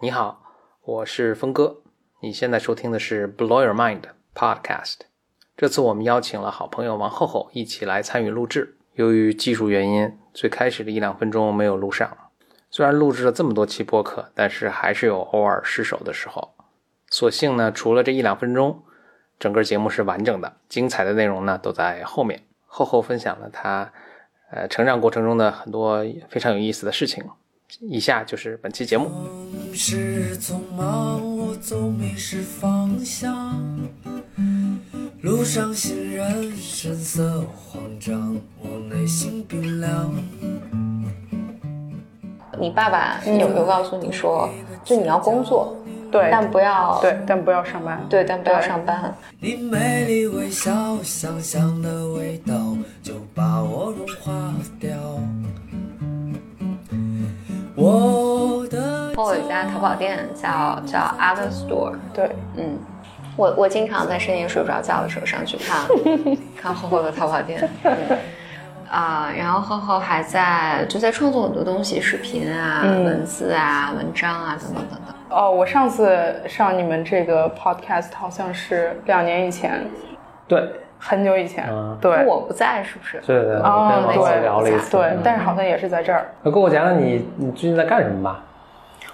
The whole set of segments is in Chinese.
你好，我是峰哥。你现在收听的是《Blow Your Mind》Podcast。这次我们邀请了好朋友王厚厚一起来参与录制。由于技术原因，最开始的一两分钟没有录上。虽然录制了这么多期播客，但是还是有偶尔失手的时候。所幸呢，除了这一两分钟，整个节目是完整的。精彩的内容呢，都在后面。厚厚分享了他呃成长过程中的很多非常有意思的事情。以下就是本期节目。是匆忙，我总迷失方向。路上行人神色慌张，我内心冰凉。你爸爸有没有告诉你说，就你要工作，对，但不要对，但不要上班，对，但不要上班。你美丽微笑，香香的味道就把我融化掉。我的我有一家淘宝店叫叫 Other Store，对，嗯，我我经常在深夜睡不着觉的时候上去看 看厚厚的淘宝店，啊，然后厚厚还在就在创作很多东西，视频啊、文字啊、文章啊等等等等。哦，我上次上你们这个 podcast 好像是两年以前，对。很久以前，对，我不在，是不是？对对，哦，对，聊了一次，对，但是好像也是在这儿。那跟我讲讲你，你最近在干什么吧？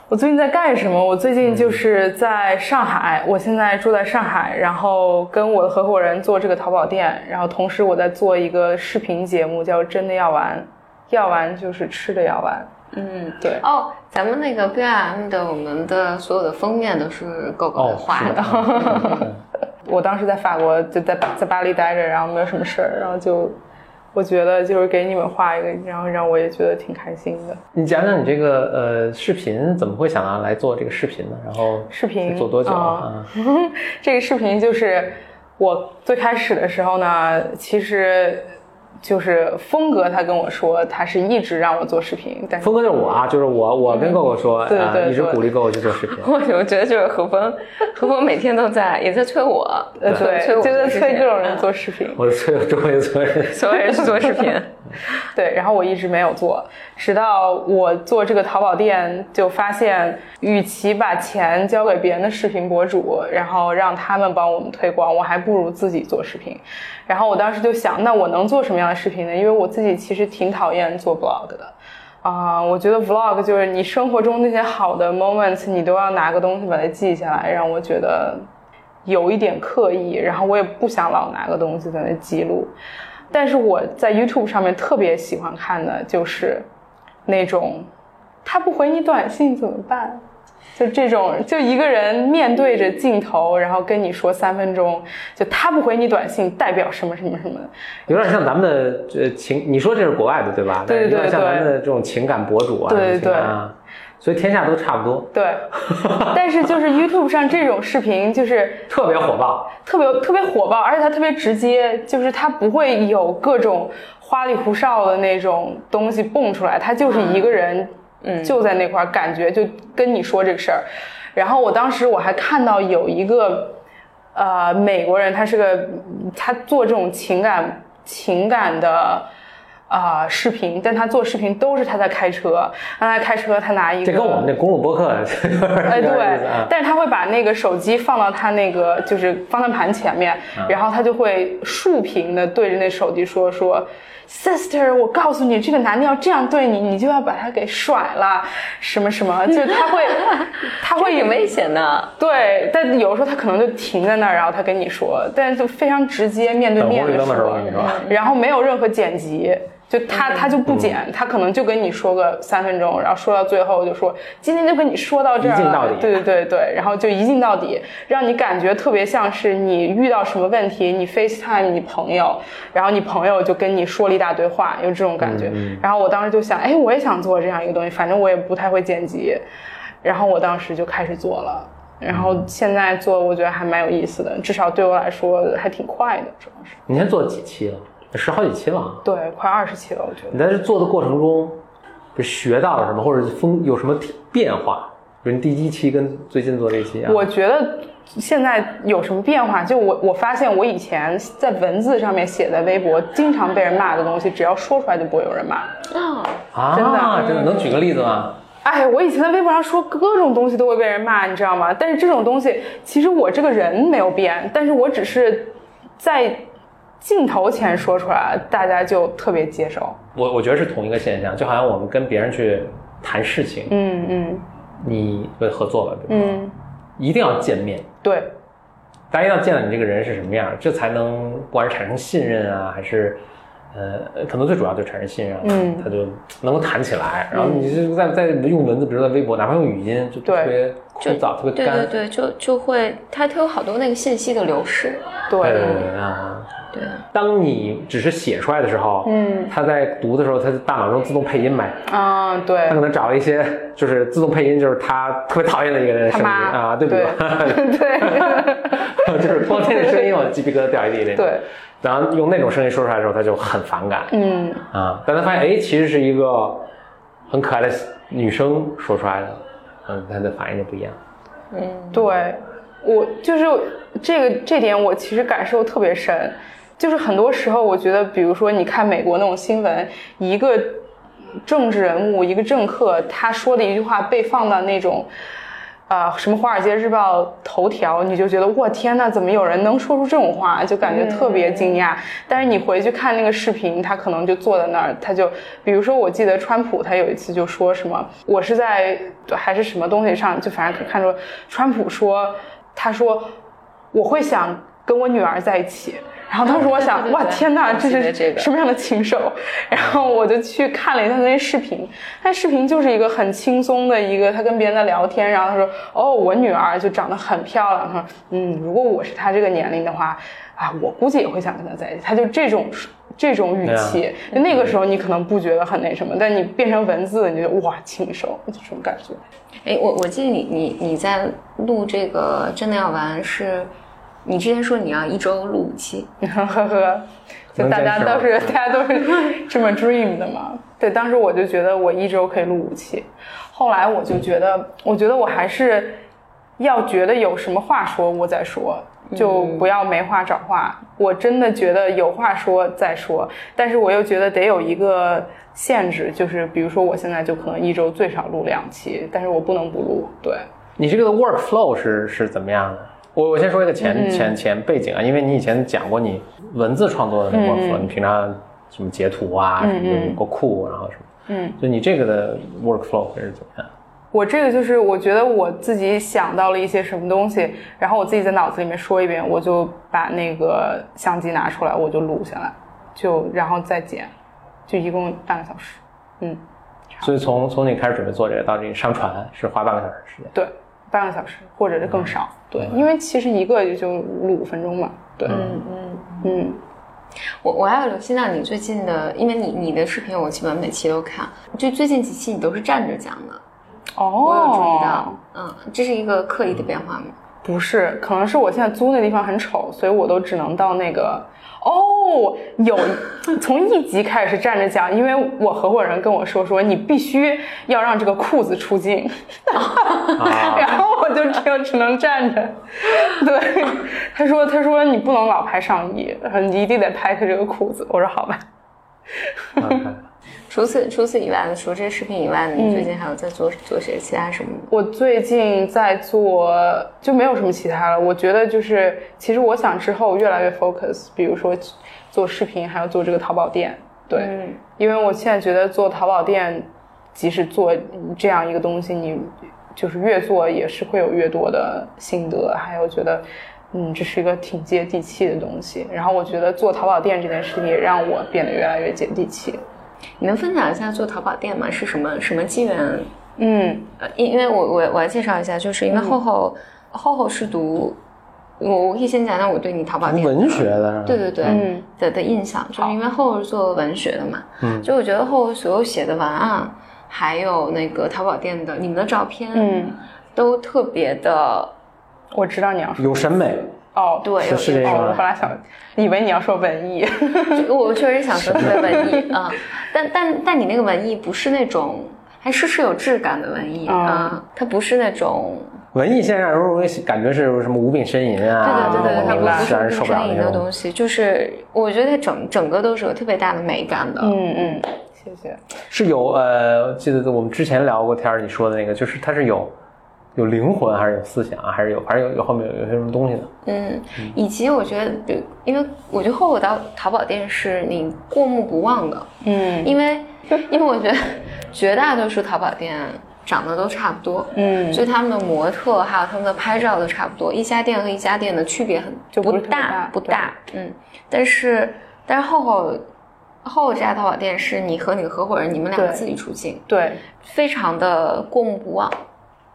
我最近在干什么？我最近就是在上海，我现在住在上海，然后跟我的合伙人做这个淘宝店，然后同时我在做一个视频节目，叫《真的药丸》，药丸就是吃的药丸。嗯，对。哦，咱们那个 B I M 的，我们的所有的封面都是狗狗画的。我当时在法国，就在在巴黎待着，然后没有什么事儿，然后就我觉得就是给你们画一个，然后让我也觉得挺开心的。你讲讲你这个呃视频怎么会想要来做这个视频呢？然后视频做多久啊？这个视频就是我最开始的时候呢，其实。就是峰哥，他跟我说，他是一直让我做视频。但峰哥就是我啊，就是我，我跟狗狗说，对对，一直鼓励狗狗去做视频。我 我觉得就是何峰，何峰每天都在，也在催我，对，催就在催这种人做视频。我催周围所有人，所有人去做视频。对，然后我一直没有做，直到我做这个淘宝店，就发现，与其把钱交给别人的视频博主，然后让他们帮我们推广，我还不如自己做视频。然后我当时就想，那我能做什么样的视频呢？因为我自己其实挺讨厌做 vlog 的，啊，我觉得 vlog 就是你生活中那些好的 moments，你都要拿个东西把它记下来，让我觉得有一点刻意。然后我也不想老拿个东西在那记录。但是我在 YouTube 上面特别喜欢看的就是那种，他不回你短信怎么办？就这种，就一个人面对着镜头，然后跟你说三分钟，就他不回你短信，代表什么什么什么，有点像咱们的呃情，你说这是国外的对吧？对对对，有点像咱们的这种情感博主啊，对对对，所以天下都差不多。对，但是就是 YouTube 上这种视频就是特别火爆，特别特别火爆，而且它特别直接，就是它不会有各种花里胡哨的那种东西蹦出来，它就是一个人。嗯，就在那块儿，感觉就跟你说这个事儿。然后我当时我还看到有一个，呃，美国人，他是个，他做这种情感情感的啊视频，但他做视频都是他在开车，让他开车，他拿一个，这跟我们那公路博客 哎对，但是他会把那个手机放到他那个就是方向盘前面，然后他就会竖屏的对着那手机说说。Sister，我告诉你，这个男的要这样对你，你就要把他给甩了，什么什么，就是他会，他会有危险的。对，但有的时候他可能就停在那儿，然后他跟你说，但是就非常直接，面对面的说，然后没有任何剪辑。就他他就不剪，他可能就跟你说个三分钟，然后说到最后就说今天就跟你说到这儿，一镜到底。对对对对，然后就一镜到底，让你感觉特别像是你遇到什么问题，你 FaceTime 你朋友，然后你朋友就跟你说了一大堆话，有这种感觉。然后我当时就想，哎，我也想做这样一个东西，反正我也不太会剪辑，然后我当时就开始做了，然后现在做我觉得还蛮有意思的，至少对我来说还挺快的，主要是。你先做几期了？十好几期了，对，快二十期了，我觉得。你在这做的过程中，就学到了什么，或者风有什么变化？比如第一期跟最近做这期啊？我觉得现在有什么变化？就我我发现，我以前在文字上面写在微博，经常被人骂的东西，只要说出来就不会有人骂。啊，真的，真的，能举个例子吗？哎，我以前在微博上说各种东西都会被人骂，你知道吗？但是这种东西，其实我这个人没有变，但是我只是在镜头前说出来，大家就特别接受。我我觉得是同一个现象，就好像我们跟别人去谈事情，嗯嗯你为合作吧，嗯，一定要见面，对，大家要见到你这个人是什么样，这才能不管是产生信任啊，还是。呃，可能最主要就产生信任，嗯他就能够谈起来。然后你就在在用文字，比如在微博，哪怕用语音，就特别枯燥，特别干。对对对，就就会它它有好多那个信息的流失。对对，对对啊！对，当你只是写出来的时候，嗯他在读的时候，他大脑中自动配音呗。啊，对他可，能找了一些就是自动配音，就是他特别讨厌的一个人的声音啊，对不对？对 就是光听这声音，我鸡皮疙瘩掉一地那种。对，然后用那种声音说出来的时候，他就很反感。嗯，啊，但他发现哎，其实是一个很可爱的女生说出来的，嗯，他的反应就不一样。嗯对，我就是这个这点，我其实感受特别深。就是很多时候，我觉得，比如说，你看美国那种新闻，一个政治人物、一个政客，他说的一句话被放到那种。啊、什么《华尔街日报》头条，你就觉得我天呐，怎么有人能说出这种话？就感觉特别惊讶。但是你回去看那个视频，他可能就坐在那儿，他就比如说，我记得川普他有一次就说什么，我是在还是什么东西上，就反正可看出川普说，他说我会想跟我女儿在一起。然后当时我想，对对对哇天呐，这是什么样的禽兽？然后我就去看了一下那些视频，那视频就是一个很轻松的一个，他跟别人在聊天，然后他说，哦，我女儿就长得很漂亮，他说，嗯，如果我是她这个年龄的话，啊，我估计也会想跟她在一起。他就这种这种语气，就那个时候你可能不觉得很那什么，但你变成文字，你就哇，禽兽，就这种感觉。哎，我我记得你你你在录这个真的要玩是，你之前说你要一周录五期，呵呵，就大家都是大家都是这么 dream 的嘛。对，当时我就觉得我一周可以录五期，后来我就觉得，我觉得我还是要觉得有什么话说，我再说，就不要没话找话。我真的觉得有话说再说，但是我又觉得得有一个限制，就是比如说我现在就可能一周最少录两期，但是我不能不录。对，你这个 workflow 是是怎么样的？我我先说一个前、嗯。前前背景啊，因为你以前讲过你文字创作的那个嗯。workflow，、你平常什么截图啊，嗯什么嗯。有个库，然后什么，嗯，就你这个的 workflow 会是怎么样？我这个就是，我觉得我自己想到了一些什么东西，然后我自己在脑子里面说一遍，我就把那个相机拿出来，我就录下来，就然后再剪，就一共半个小时。嗯，所以从从你开始准备做这个到你上传是花半个小时时间。对，半个小时或者是更少。对，因为其实一个也就录五分钟嘛。对，嗯嗯。嗯我我还有留心到你最近的，因为你你的视频我基本每期都看，就最近几期你都是站着讲的，哦，我有注意到，嗯，这是一个刻意的变化吗？不是，可能是我现在租那地方很丑，所以我都只能到那个。哦，有 从一集开始是站着讲，因为我合伙人跟我说说你必须要让这个裤子出镜，啊然后我就只有只能站着。对，他说他说你不能老拍上衣，你一定得拍他这个裤子。我说好吧。除此除此以外，除了这些视频以外，你最近还有在做做些其他什么吗？我最近在做，就没有什么其他了。我觉得就是，其实我想之后越来越 focus，比如说做视频，还有做这个淘宝店。对，嗯因为我现在觉得做淘宝店，即使做这样一个东西，你就是越做也是会有越多的心得，还有觉得。嗯，这是一个挺接地气的东西。然后我觉得做淘宝店这件事情也让我变得越来越接地气。你能分享一下做淘宝店吗？是什么什么机缘？嗯。呃，因因为我我我要介绍一下，就是因为厚厚、厚厚是读，我我可以先讲讲我对你淘宝店文学的对对对、嗯。的的印象，就是因为厚厚是做文学的嘛，嗯。就我觉得厚厚所有写的文案，还有那个淘宝店的你们的照片，嗯，都特别的我知道你要说有审美，哦，对，是有有是这个哦我本来想以为你要说文艺。我确实想说特别文艺啊、但但但你那个文艺不是那种，还是是有质感的文艺啊、嗯它不是那种，文艺现在让人容易感觉是什么无病呻吟啊，对对对对，不是无让人受不了声音那种。的东西，就是我觉得它整整个都是有特别大的美感的。嗯嗯，谢谢。是有呃，记得我们之前聊过天儿，你说的那个，就是它是有有灵魂，还是有思想，还是有，反正有有后面有有些什么东西的。嗯，以及我觉得，比因为我觉得后后到淘宝店是你过目不忘的，嗯因为因为我觉得绝大多数淘宝店长得都差不多，嗯所以他们的模特还有他们的拍照都差不多，一家店和一家店的区别很就不大大不大，嗯，但是但是后后后后这家淘宝店是你和你的合伙人你们两个自己出镜，对，非常的过目不忘，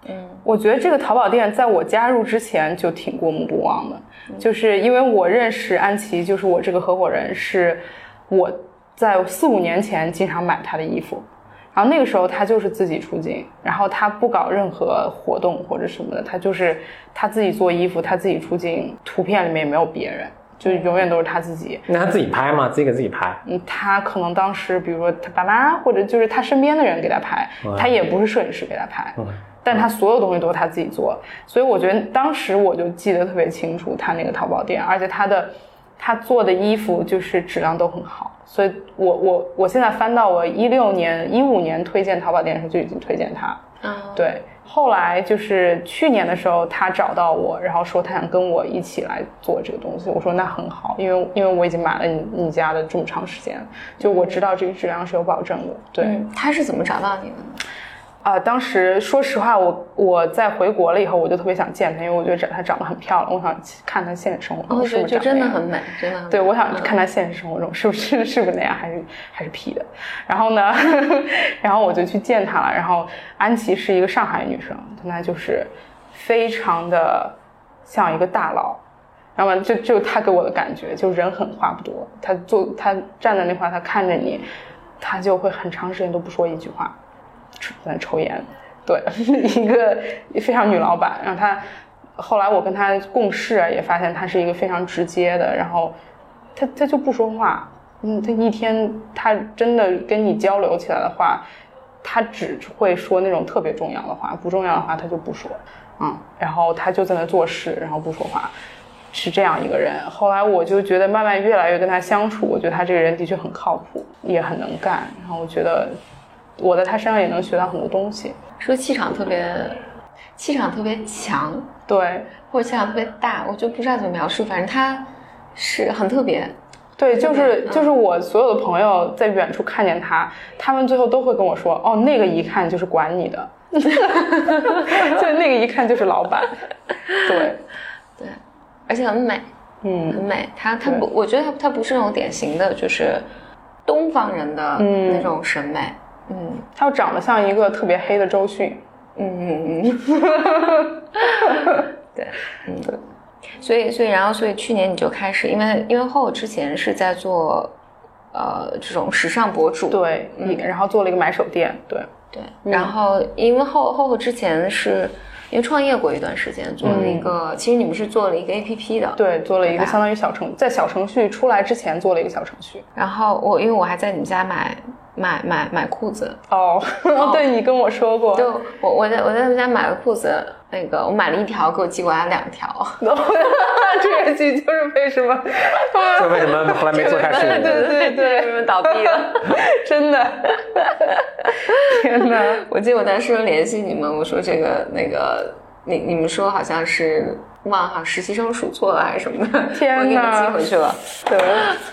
嗯我觉得这个淘宝店在我加入之前就挺过目不忘的，就是因为我认识安琪，就是我这个合伙人，是我在四五年前经常买他的衣服，然后那个时候他就是自己出镜，然后他不搞任何活动或者什么的，他就是他自己做衣服，他自己出镜，图片里面也没有别人，就永远都是他自己。那他自己拍吗？自己给自己拍？嗯，他可能当时，比如说他爸妈或者就是他身边的人给他拍，他也不是摄影师给他拍，但他所有东西都是他自己做，所以我觉得当时我就记得特别清楚他那个淘宝店，而且他的他做的衣服就是质量都很好，所以我我我现在翻到我一六年一五年推荐淘宝店的时候就已经推荐他，嗯，对，后来就是去年的时候，他找到我，然后说他想跟我一起来做这个东西。我说那很好，因为因为我已经买了你你家的这么长时间，就我知道这个质量是有保证的。对，嗯，他是怎么找到你的呢？啊、当时说实话，我我在回国了以后，我就特别想见她，因为我觉得长她长得很漂亮，我想看她现实生活中哦，是不是长那样真的很美，真的很美。对，我想嗯看她现实生活中是不是是不是那样，还是还是 P 的。然后呢，然后我就去见她了。然后安琪是一个上海女生，她就是非常的像一个大佬。然后就就她给我的感觉，就人狠话不多。她坐她站在那块儿，她看着你，她就会很长时间都不说一句话，抽在抽烟。对，一个非常女老板。然后她后来我跟她共事也发现她是一个非常直接的，然后她她就不说话。嗯，她一天她真的跟你交流起来的话，她只会说那种特别重要的话，不重要的话她就不说。嗯，然后她就在那做事，然后不说话。是这样一个人，后来我就觉得慢慢越来越跟他相处，我觉得他这个人的确很靠谱，也很能干，然后我觉得我在他身上也能学到很多东西。说气场特别，气场特别强，对，或者气场特别大，我就不知道怎么描述，反正他是很特别。对，就是嗯就是我所有的朋友在远处看见他，他们最后都会跟我说：“哦，那个一看就是管你的，就那个一看就是老板。”对，对，而且很美，嗯很美。他他不，我觉得他他不是那种典型的，就是东方人的嗯那种审美。嗯他又长得像一个特别黑的周迅。嗯嗯 嗯，对，嗯对。所以所以然后所以去年你就开始，因为因为后之前是在做呃这种时尚博主，对，嗯然后做了一个买手店。对，对，然后因为后后后之前是因为创业过一段时间，做了一个，其实你们是做了一个 A P P 的，。对，做了一个相当于小程，在小程序出来之前做了一个小程序。然后我因为我还在你们家买买买买裤子，哦，对你跟我说过，就我我在我在他们家买了裤子，那个我买了一条，给我寄过来两条，这个剧就是为什么，就为什么后来没做下去？对对对为什么倒闭了？真的，天哪！我记得我当时有联系你们，我说这个那个你你们说好像是忘了，实习生数错了还是什么的，天我给你寄回去了。对，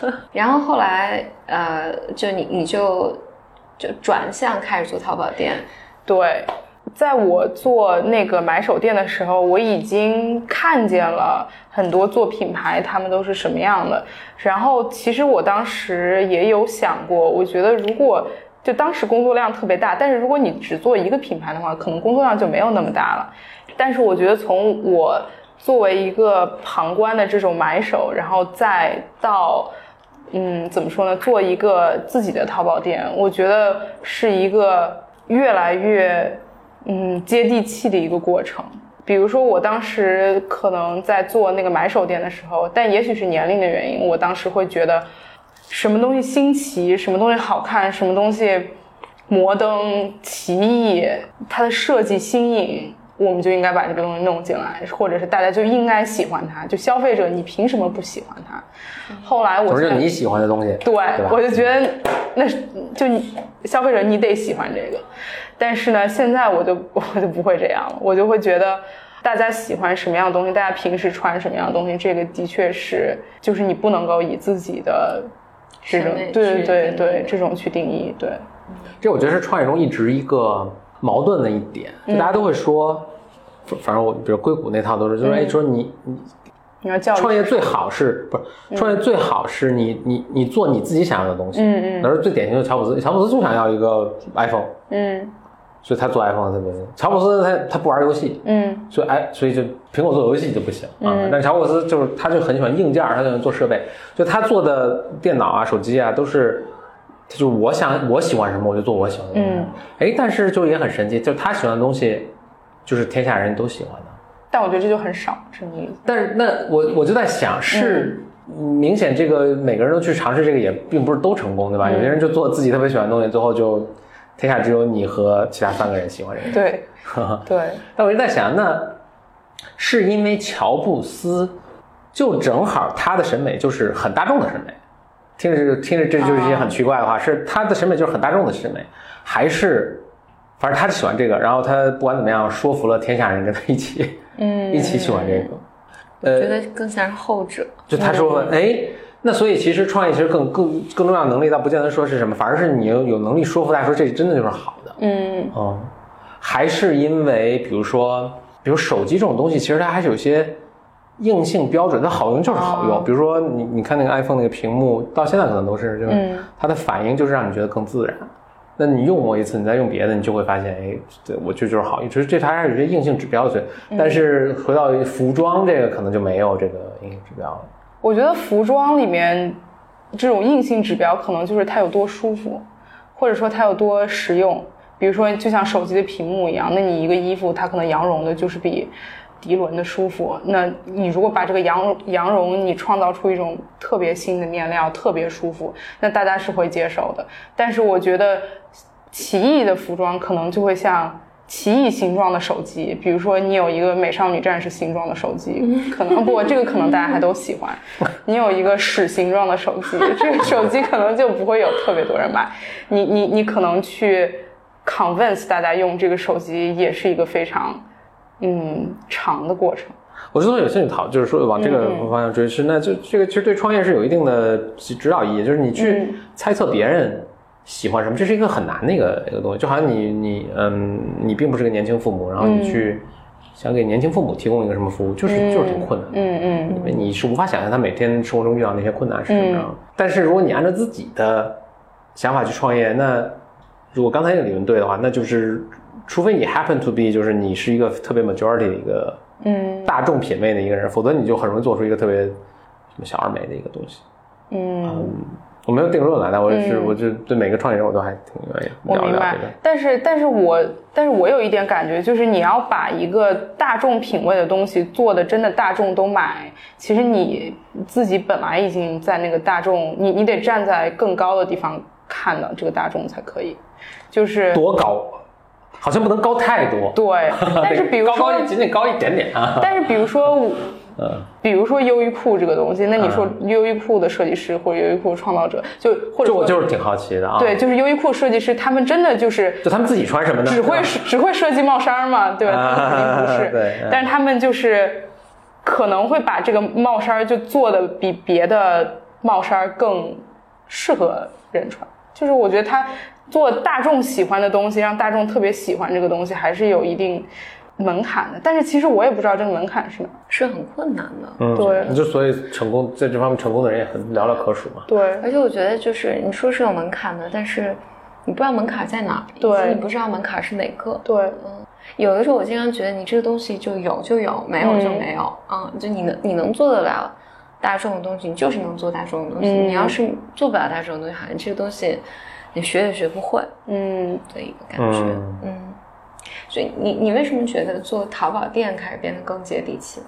然后后来呃，就你你就就转向开始做淘宝店，对，在我做那个买手店的时候，我已经看见了很多做品牌他们都是什么样的。然后其实我当时也有想过，我觉得如果就当时工作量特别大，但是如果你只做一个品牌的话，可能工作量就没有那么大了。但是我觉得从我作为一个旁观的这种买手，然后再到嗯，怎么说呢？做一个自己的淘宝店，我觉得是一个越来越嗯接地气的一个过程。比如说，我当时可能在做那个买手店的时候，但也许是年龄的原因，我当时会觉得什么东西新奇，什么东西好看，什么东西摩登奇异，它的设计新颖，我们就应该把这个东西弄进来，或者是大家就应该喜欢它。就消费者，你凭什么不喜欢它？后来我是你喜欢的东西，对，我就觉得那就你消费者你得喜欢这个。但是呢，现在我就我就不会这样了，我就会觉得大家喜欢什么样的东西，大家平时穿什么样的东西，这个的确是就是你不能够以自己的这种对对对对这种去定义。对，这我觉得是创业中一直一个。矛盾的一点，就大家都会说，反正我比如硅谷那套都是，就是哎，说你你你要创业最好是不是创业最好是你你你做你自己想要的东西，嗯嗯，那是最典型的乔布斯，乔布斯就想要一个 iPhone，嗯，所以他做 iPhone 特别，乔布斯他他不玩游戏，嗯，所以哎，所以就苹果做游戏就不行啊，但乔布斯就是他就很喜欢硬件，他喜欢做设备，就他做的电脑啊、手机啊都是。就是我想我喜欢什么，我就做我喜欢的东西。嗯，哎，但是就也很神奇，就他喜欢的东西，就是天下人都喜欢的。但我觉得这就很少，是你。但是那我我就在想，是明显这个每个人都去尝试这个，也并不是都成功，对吧？有些人就做自己特别喜欢的东西，最后就天下只有你和其他三个人喜欢这个。对，对。但我就在想，那是因为乔布斯就正好他的审美就是很大众的审美。听着听着这就是一些很奇怪的话，是他的审美就是很大众的审美，还是反正他喜欢这个，然后他不管怎么样说服了天下人跟他一起，嗯，一起喜欢这个。我觉得更像是后者。就他说，哎，那所以其实创业其实更更更重要的能力，倒不见得说是什么，反而是你有有能力说服大家说这真的就是好的。嗯，哦，还是因为比如说，比如手机这种东西，其实它还是有些。硬性标准，它好用就是好用。比如说，你你看那个 iPhone 那个屏幕，到现在可能都是，就是它的反应就是让你觉得更自然。那你用过一次，你再用别的，你就会发现，哎，对我这就是好用。其实这它还是有些硬性指标的。但是回到服装这个，可能就没有这个硬性指标了。我觉得服装里面这种硬性指标，可能就是它有多舒服，或者说它有多实用。比如说，就像手机的屏幕一样，那你一个衣服，它可能羊绒的，就是比。涤纶的舒服，那你如果把这个羊羊绒，你创造出一种特别新的面料，特别舒服，那大家是会接受的。但是我觉得奇异的服装可能就会像奇异形状的手机，比如说你有一个美少女战士形状的手机，可能不，这个可能大家还都喜欢。你有一个屎形状的手机，这个手机可能就不会有特别多人买。你你你可能去 convince 大家用这个手机，也是一个非常。嗯，长的过程。我之所以有兴趣讨，就是说往这个方向追，是那就这个其实对创业是有一定的指导意义，就是你去猜测别人喜欢什么，这是一个很难的一个一个东西。就好像你你嗯，你并不是个年轻父母，然后你去想给年轻父母提供一个什么服务，就是就是挺困难。嗯嗯，因为你是无法想象他每天生活中遇到那些困难是什么样。但是如果你按照自己的想法去创业，那如果刚才那个理论对的话，那就是。除非你 happen to be，就是你是一个特别 majority 的一个，嗯，大众品味的一个人，否则你就很容易做出一个特别什么小而美的一个东西。嗯，我没有定论来，但我是，我就对每个创业者我都还挺愿意我明白，但是，但是我，但是我有一点感觉，就是你要把一个大众品味的东西做的真的大众都买，其实你自己本来已经在那个大众，你你得站在更高的地方看到这个大众才可以，就是多高。好像不能高太多，对。但是比如说，高高仅仅高一点点啊。但是比如说，嗯，比如说优衣库这个东西，那你说优衣库的设计师或者优衣库创造者，就或者我就是挺好奇的啊。对，就是优衣库设计师，他们真的就是就他们自己穿什么呢？只会只会设计帽衫嘛，对吧？他们肯定不是。对。但是他们就是可能会把这个帽衫就做的比别的帽衫更适合人穿，就是我觉得他。做大众喜欢的东西，让大众特别喜欢这个东西，还是有一定门槛的。但是其实我也不知道这个门槛是哪，是很困难的。嗯，对。就所以成功在这方面成功的人也很寥寥可数嘛。对。而且我觉得就是你说是有门槛的，但是你不知道门槛在哪，对，你不知道门槛是哪个。对，嗯。有的时候我经常觉得你这个东西就有就有，没有就没有。嗯，就你能你能做得了大众的东西，你就是能做大众的东西。你要是做不了大众的东西，好像这个东西。你学也学不会，嗯，的一个感觉，嗯，所以你你为什么觉得做淘宝店开始变得更接地气？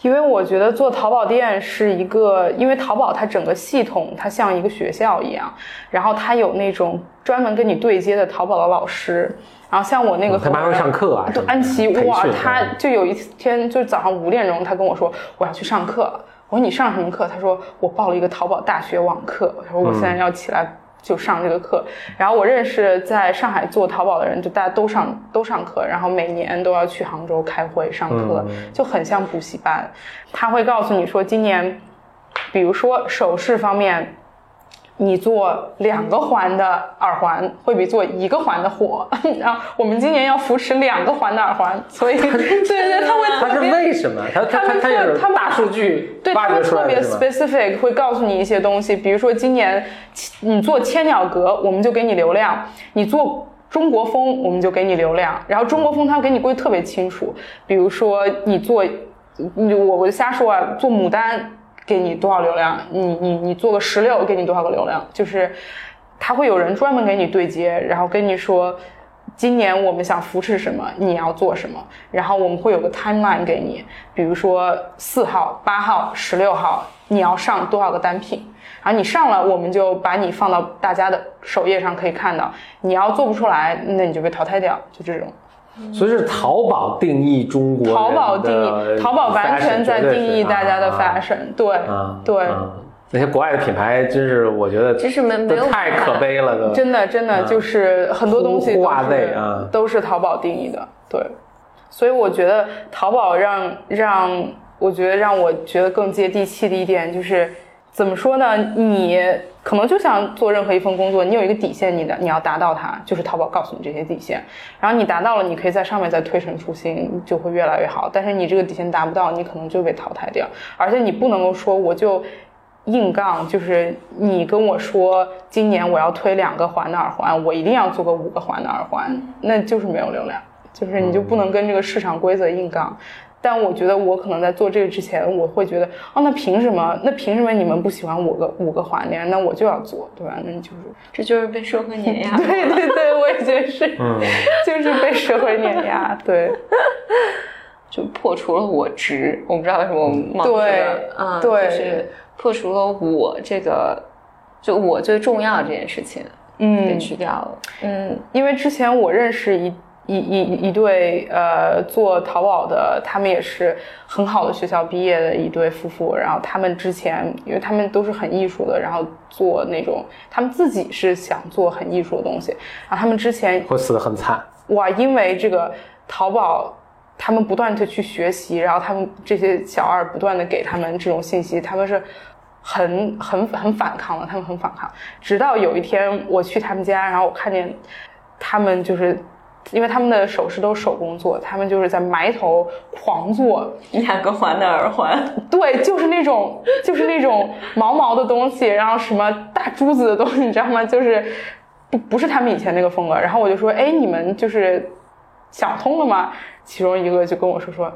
因为我觉得做淘宝店是一个，因为淘宝它整个系统它像一个学校一样，然后它有那种专门跟你对接的淘宝的老师，然后像我那个他们还会上课啊，对，安琪哇，他嗯就有一天就是早上五点钟，他跟我说我要去上课，我说你上什么课？他说我报了一个淘宝大学网课，他说我现在要起来。就上这个课，然后我认识在上海做淘宝的人，就大家都上都上课，然后每年都要去杭州开会上课，就很像补习班。他会告诉你说，今年，比如说首饰方面，你做两个环的耳环会比做一个环的火。然后我们今年要扶持两个环的耳环，所以对对 对，他会他是为什么？他他他们他有他大数据对他特别？specific，会告诉你一些东西，比如说今年你做千鸟格，我们就给你流量；你做中国风，我们就给你流量。然后中国风它给你归特别清楚，比如说你做，你我我就瞎说啊，做牡丹给你多少流量，你你你做个十六给你多少个流量，就是他会有人专门给你对接，然后跟你说。今年我们想扶持什么，你要做什么，然后我们会有个 timeline 给你，比如说四号、八号、十六号，你要上多少个单品，然后你上了，我们就把你放到大家的首页上可以看到。你要做不出来，那你就被淘汰掉，就这种。所以是淘宝定义中国淘宝定义，淘宝完全在定义大家的 fashion，对啊对。啊。那些国外的品牌真是，我觉得真是没没有都太可悲了，都。真的真的就是很多东西都是啊。都是淘宝定义的，对。所以我觉得淘宝让让我觉得让我觉得更接地气的一点就是怎么说呢？你可能就想做任何一份工作，你有一个底线，你的你要达到它，就是淘宝告诉你这些底线，然后你达到了，你可以在上面再推陈出新，就会越来越好。但是你这个底线达不到，你可能就被淘汰掉，而且你不能够说我就。硬杠就是你跟我说今年我要推两个环的耳环，我一定要做个五个环的耳环，那就是没有流量，就是你就不能跟这个市场规则硬杠。但我觉得我可能在做这个之前，我会觉得哦，那凭什么？那凭什么你们不喜欢五个五个环的呀？那我就要做，对吧？那你就是这就是被社会碾压。对对对，我也觉得是，嗯，就是被社会碾压，对。就破除了我值，我不知道为什么我对个啊，对就是破除了我这个，就我最重要的这件事情，嗯给去掉了。嗯，因为之前我认识一一一一对呃做淘宝的，他们也是很好的学校毕业的一对夫妇，然后他们之前因为他们都是很艺术的，然后做那种他们自己是想做很艺术的东西，然后他们之前会死的很惨。哇，因为这个淘宝。他们不断的去学习，然后他们这些小二不断的给他们这种信息，他们是很很很反抗的，他们很反抗。直到有一天我去他们家，然后我看见他们就是，因为他们的首饰都是手工做，他们就是在埋头狂做，两个环的耳环，对，就是那种就是那种毛毛的东西，然后什么大珠子的东西，你知道吗？就是不不是他们以前那个风格。然后我就说，哎，你们就是想通了吗？其中一个就跟我说说。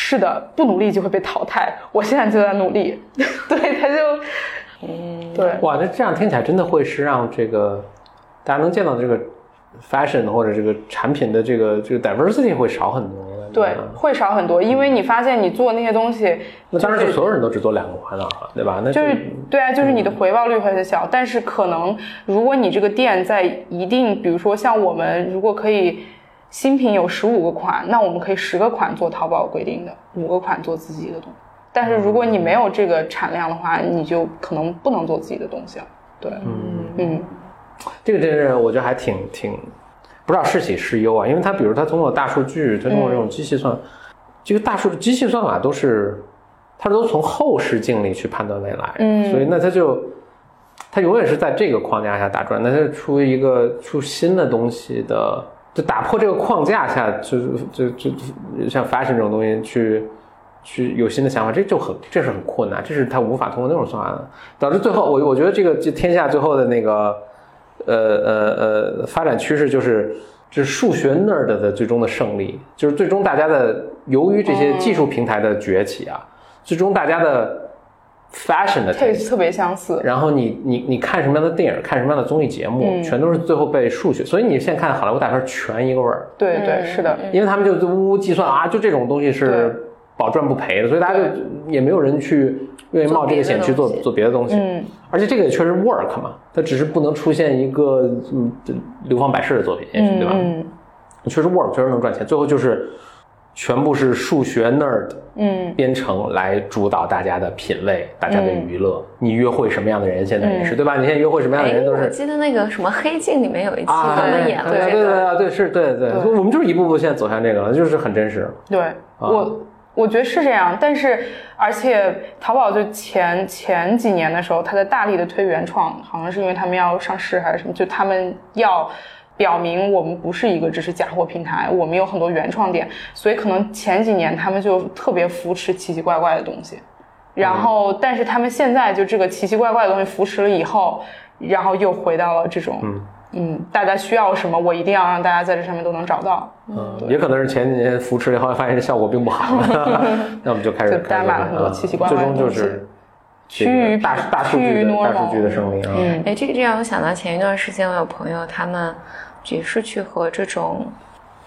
是的，不努力就会被淘汰。我现在就在努力，对，他就，嗯，对，哇，那这样听起来真的会是让这个大家能见到的这个 fashion 或者这个产品的这个这个 diversity 会少很多。对，会少很多，因为你发现你做那些东西，那当然是所有人都只做两个款了，对吧？那就是对啊，就是你的回报率会很小，但是可能如果你这个店在一定，比如说像我们如果可以新品有十五个款，那我们可以十个款做淘宝规定的，五个款做自己的东西。但是如果你没有这个产量的话，你就可能不能做自己的东西了。对，嗯嗯，这个真是我觉得还挺挺不知道是喜是忧啊，因为它比如它通过大数据，它通过这种机器算，这个大数机器算法都是它都从后视镜里去判断未来，嗯所以那它就它永远是在这个框架下打转，那它是出一个出新的东西的，就打破这个框架下，就是就就就像 fashion 这种东西去。去有新的想法，这就很这是很困难，这是他无法通过那种算法的，导致最后我我觉得这个这天下最后的那个呃呃呃发展趋势就是就是数学 nerd 的最终的胜利，就是最终大家的由于这些技术平台的崛起啊，最终大家的 fashion 的 taste，特别相似。然后你你你看什么样的电影，看什么样的综艺节目，嗯全都是最后被数学，所以你现在看好莱坞大片全一个味儿，对对是的，因为他们就呜呜计算啊，就这种东西是保赚不赔的，所以大家就也没有人去愿意冒这个险去做做别的东西而且这个也确实 work 嘛，它只是不能出现一个嗯流芳百世的作品，也许对吧？嗯确实 work，确实能赚钱。最后就是全部是数学 nerd 嗯编程来主导大家的品味，大家的娱乐。你约会什么样的人，现在也是、嗯对吧？你现在约会什么样的哎，人都是。我记得那个什么《黑镜》里面有一期啊，他们演了对这个，对对对，是，对对，我们就是一步步现在走向这个了，就是很真实。对我。我觉得是这样，但是而且淘宝就前前几年的时候，它在大力的推原创，好像是因为他们要上市还是什么，就他们要表明我们不是一个只是假货平台，我们有很多原创点，所以可能前几年他们就特别扶持奇奇怪怪的东西，然后但是他们现在就这个奇奇怪怪的东西扶持了以后，然后又回到了这种嗯大家需要什么，我一定要让大家在这上面都能找到，嗯，也可能是前几年扶持了以后，发现这效果并不好，那我们就开始就大家买了很多啊奇奇怪怪的最终就是趋于大大数趋于据的大数据的胜利啊。嗯。哎，这个这让我想到前一段时间我有朋友，他们也是去和这种，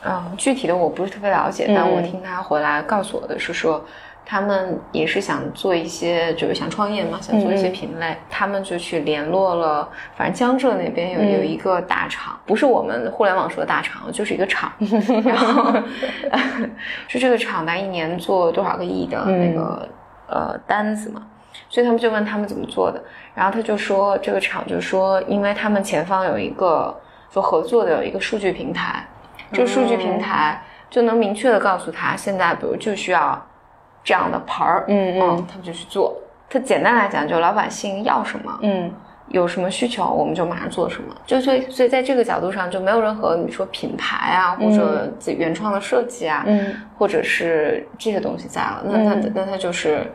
嗯，具体的我不是特别了解，但我嗯听他回来告诉我的是说，他们也是想做一些，就是想创业嘛，想做一些嗯品类，他们就去联络了，反正江浙那边有、嗯。有一个大厂，不是我们互联网说的大厂，就是一个厂，然后是这个厂大概一年做多少个亿的那个、呃单子嘛。所以他们就问他们怎么做的，然后他就说这个厂就说，因为他们前方有一个就合作的有一个数据平台，这个数据平台就能明确的告诉他，现在比如就需要这样的牌儿，嗯嗯。他们就去做。它简单来讲，就老百姓要什么，嗯。有什么需求，我们就马上做什么。就所以所以在这个角度上，就没有任何你说品牌啊，或者自己原创的设计啊，嗯。或者是这些东西在了，那它、嗯。那它就是，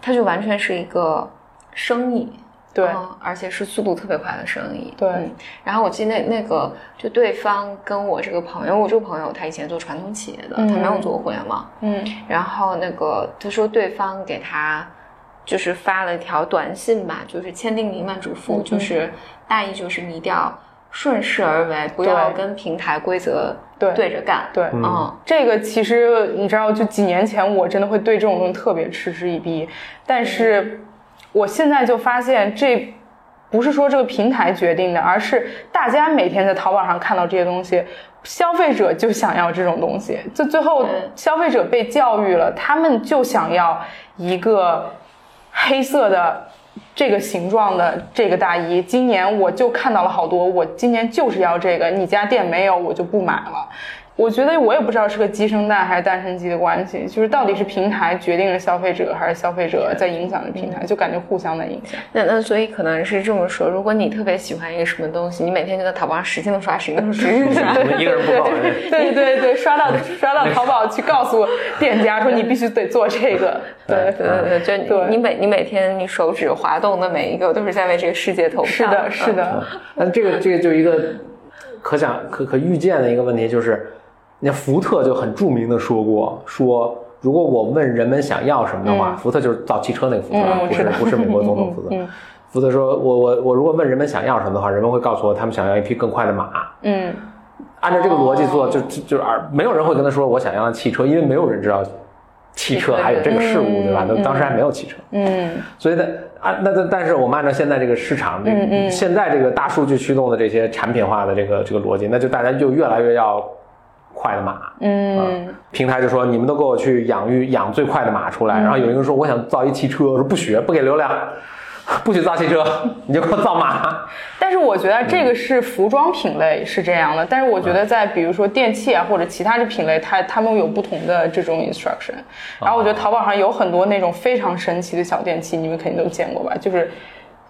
它就完全是一个生意，对。嗯而且是速度特别快的生意。对。嗯。然后我记得那那个就对方跟我这个朋友，我这个朋友他以前做传统企业的，嗯。他没有做过互联网，嗯。然后那个他说对方给他就是发了一条短信吧，就是千叮咛万嘱咐，嗯就是大意就是你一定要顺势而为，不要跟平台规则对。对着干。对，嗯。这个其实你知道，就几年前我真的会对这种东西特别嗤之以鼻，但是我现在就发现这。不是说这个平台决定的，而是大家每天在淘宝上看到这些东西，消费者就想要这种东西。就最后消费者被教育了，他们就想要一个黑色的这个形状的这个大衣。今年我就看到了好多，我今年就是要这个，你家店没有我就不买了。我觉得我也不知道是个鸡生蛋还是蛋生鸡的关系，就是到底是平台决定了消费者，还是消费者在影响着平台，就感觉互相在影响。那那所以可能是这么说，如果你特别喜欢一个什么东西，你每天就在淘宝上使劲的刷，使劲的刷，使劲的刷。我们一个人不够，对对对，刷到刷到淘宝去告诉店家说你必须得做这个。对对对对，就你你每你每天你手指滑动的每一个都是在为这个世界投票。是的，是的，那这个这个就一个可想可可预见的一个问题，就是，你看福特就很著名的说过，说如果我问人们想要什么的话，福特就是造汽车那个福特啊，不是不是美国总统福特。嗯 福特说，我我我如果问人们想要什么的话，人们会告诉我他们想要一匹更快的马。嗯，按照这个逻辑做，哦就就就是而没有人会跟他说我想要汽车，因为没有人知道汽车还有这个事物，对吧？那当时还没有汽车。嗯 所以呢，啊，那但但是我们按照现在这个市场，这个、嗯嗯现在这个大数据驱动的这些产品化的这个这个逻辑，那就大家就越来越要快的马。嗯平台就说你们都给我去养育养最快的马出来，然后有一个人说我想造一汽车，我说不学不给流量，不许造汽车，你就给我造马。但是我觉得这个是服装品类是这样的，但是我觉得在比如说电器啊或者其他的品类，它它们有不同的这种 instruction。然后我觉得淘宝上有很多那种非常神奇的小电器，你们肯定都见过吧？就是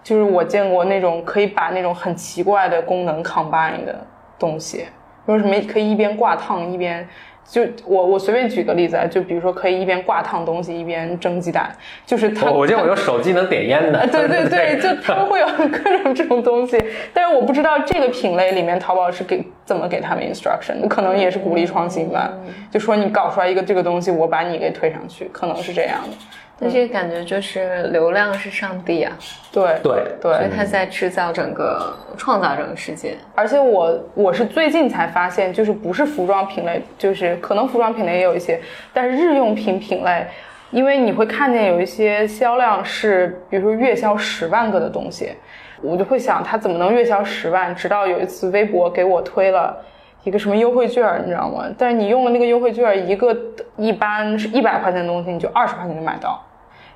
就是我见过那种可以把那种很奇怪的功能 combine 的东西，说什么可以一边挂烫一边。就我我随便举个例子啊，就比如说可以一边挂烫东西一边蒸鸡蛋，就是它我我见我有手机能点烟的，啊，对对 对，就他们会有各种这种东西，但是我不知道这个品类里面淘宝是给怎么给他们 instruction，可能也是鼓励创新吧，就说你搞出来一个这个东西，我把你给推上去，可能是这样的。那这个感觉就是流量是上帝啊，对对对所以他在制造整个、创造整个世界。而且我我是最近才发现，就是不是服装品类，就是可能服装品类也有一些，但是日用品品类，因为你会看见有一些销量是，比如说月销十万个的东西，我就会想它怎么能月销十万？直到有一次微博给我推了一个什么优惠券儿，你知道吗？但是你用了那个优惠券儿，一个一般是一百块钱的东西，你就二十块钱就买到，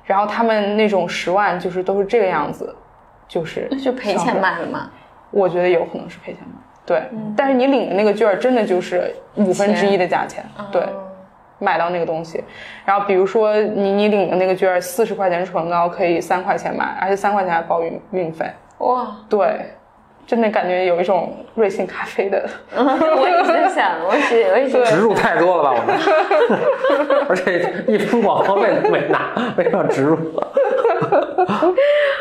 然后他们那种十万就是都是这个样子，就是那就赔钱卖了嘛。我觉得有可能是赔钱买，对。但是你领的那个券儿真的就是五分之一的价钱，对，买到那个东西。然后比如说你你领的那个券儿四十块钱唇膏可以三块钱买，而且三块钱还包运运费，哇，对，真的感觉有一种瑞幸咖啡的，我也在想，我是我也是植入太多了吧，我们，而且一分广告费都没拿，为什么要植入？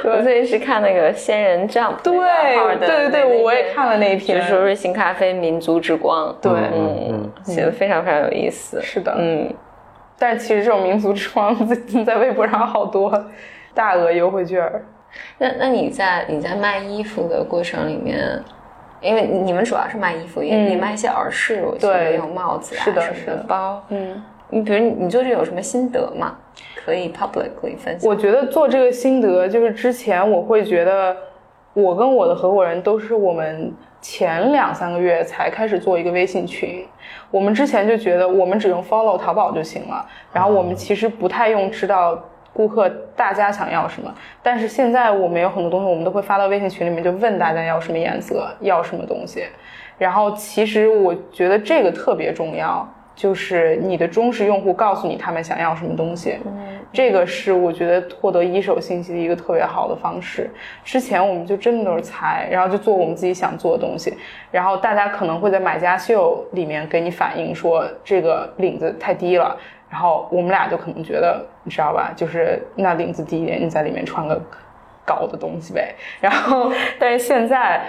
我最近是看那个仙人帐对对对对，我也看了那一篇，就是说瑞幸咖啡民族之光，对，嗯，写的非常非常有意思，是的，嗯。但是其实这种民族之光最 近在微博上好多大额优惠券儿。那那你在你在卖衣服的过程里面，因为你们主要是卖衣服，也也卖一些耳饰，我记得对有帽子啊是的什么是的包。嗯，你比如你你做这有什么心得吗？可以 publicly 分享。我觉得做这个心得，就是之前我会觉得，我跟我的合伙人都是我们前两三个月才开始做一个微信群。我们之前就觉得我们只用 follow 淘宝就行了，然后我们其实不太用知道顾客大家想要什么。但是现在我们有很多东西，我们都会发到微信群里面，就问大家要什么颜色，要什么东西。然后其实我觉得这个特别重要。就是你的忠实用户告诉你他们想要什么东西，这个是我觉得获得一手信息的一个特别好的方式。之前我们就真的都是猜，然后就做我们自己想做的东西，然后大家可能会在买家秀里面给你反映说这个领子太低了，然后我们俩就可能觉得你知道吧，就是那领子低一点，你在里面穿个高的东西呗。然后但是现在。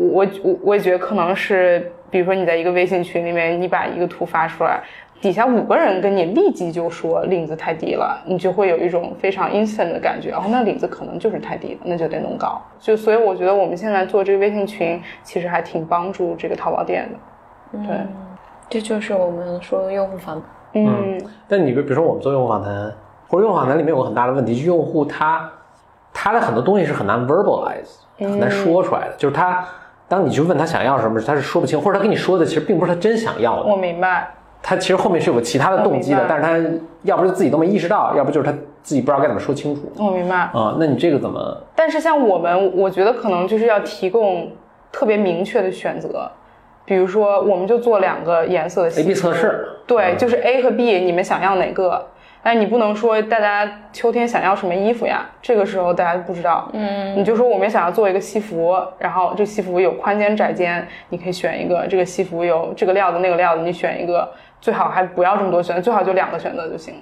我我我也觉得可能是，比如说你在一个微信群里面，你把一个图发出来，底下五个人跟你立即就说领子太低了，你就会有一种非常 instant 的感觉，哦，那领子可能就是太低了，那就得弄高。就所以我觉得我们现在做这个微信群，其实还挺帮助这个淘宝店的。对，这就是我们说的用户反馈。嗯，但你比比如说我们做用户访谈，或者用户访谈里面有个很大的问题，就是用户他他的很多东西是很难 verbalize，很难说出来的，就是他。当你去问他想要什么，他是说不清，或者他跟你说的其实并不是他真想要的。我明白，他其实后面是有个其他的动机的，但是他要不就自己都没意识到，要不就是他自己不知道该怎么说清楚。我明白啊，那你这个怎么？但是像我们，我觉得可能就是要提供特别明确的选择，比如说我们就做两个颜色的 A B 测试，对，就是 A 和 B，你们想要哪个？但你不能说大家秋天想要什么衣服呀？这个时候大家不知道，嗯，你就说我们想要做一个西服，然后这西服有宽肩窄肩，你可以选一个；这个西服有这个料子那个料子，你选一个。最好还不要这么多选择，最好就两个选择就行，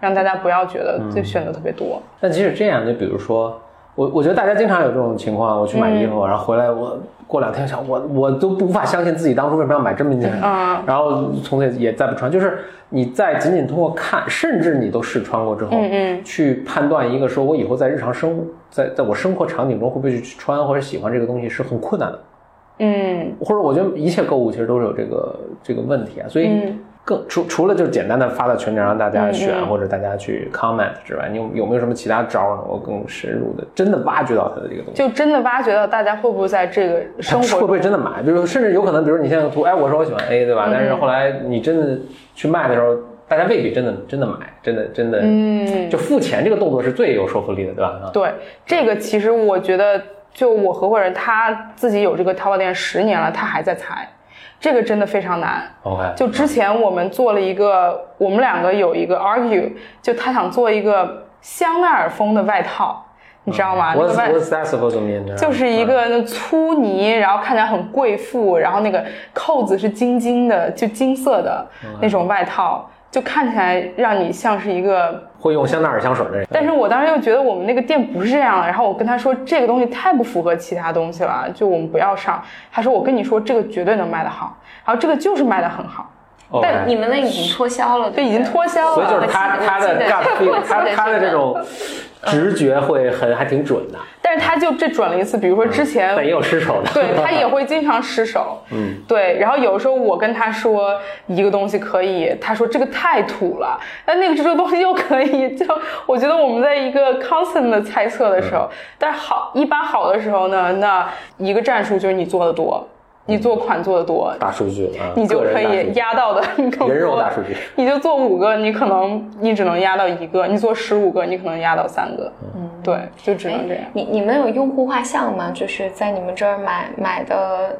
让大家不要觉得这选择特别多。但即使这样，就比如说我，我觉得大家经常有这种情况，我去买衣服，然后回来我过两天想，我我都无法相信自己当初为什么要买这么一件，嗯，然后从此也再不穿，就是。你在仅仅通过看，甚至你都试穿过之后，去判断一个说，我以后在日常生，在在我生活场景中会不会去穿或者喜欢这个东西是很困难的，嗯，或者我觉得一切购物其实都是有这个这个问题啊，所以更除除了就简单的发到群里让大家选或者大家去 comment 之外，你有有没有什么其他招能够更深入的，真的挖掘到他的这个东西？就真的挖掘到大家会不会在这个生活 会不会真的买？比如说，甚至有可能，比如你现在图，哎，我说我喜欢 A，对吧？但是后来你真的去卖的时候。大家未必真的真的买，真的真的，嗯，就付钱这个动作是最有说服力的，对吧？对，这个其实我觉得，就我合伙人他自己有这个淘宝店十年了，他还在裁，这个真的非常难。OK，就之前我们做了一个，我们两个有一个 argue，就他想做一个香奈儿风的外套，你知道吗？我那个外我 mean 就是一个那粗呢，然后看起来很贵妇，然后那个扣子是金金的，就金色的那种外套。就看起来让你像是一个会用香奈儿香水的人，但是我当时又觉得我们那个店不是这样的，然后我跟他说这个东西太不符合其他东西了，就我们不要上。他说我跟你说这个绝对能卖得好，然后这个就是卖得很好。但你们那已经脱销了，对，已经脱销了。所以就是他他的 gut feel，他他的这种直觉会很还挺准的。但是他就这准了一次，比如说之前，但也有失手的。对他也会经常失手。嗯，对。然后有时候我跟他说一个东西可以，他说这个太土了，但那个这个东西又可以。就我觉得我们在一个 constant 的猜测的时候，但是好一般好的时候呢，那一个战术就是你做的多。你做款做的多，大数据，你就可以压到的更多。人肉大数据，你就做五个，你可能你只能压到一个；你做十五个，你可能压到三个。嗯，对，就只能这样。你你们有用户画像吗？就是在你们这儿买买的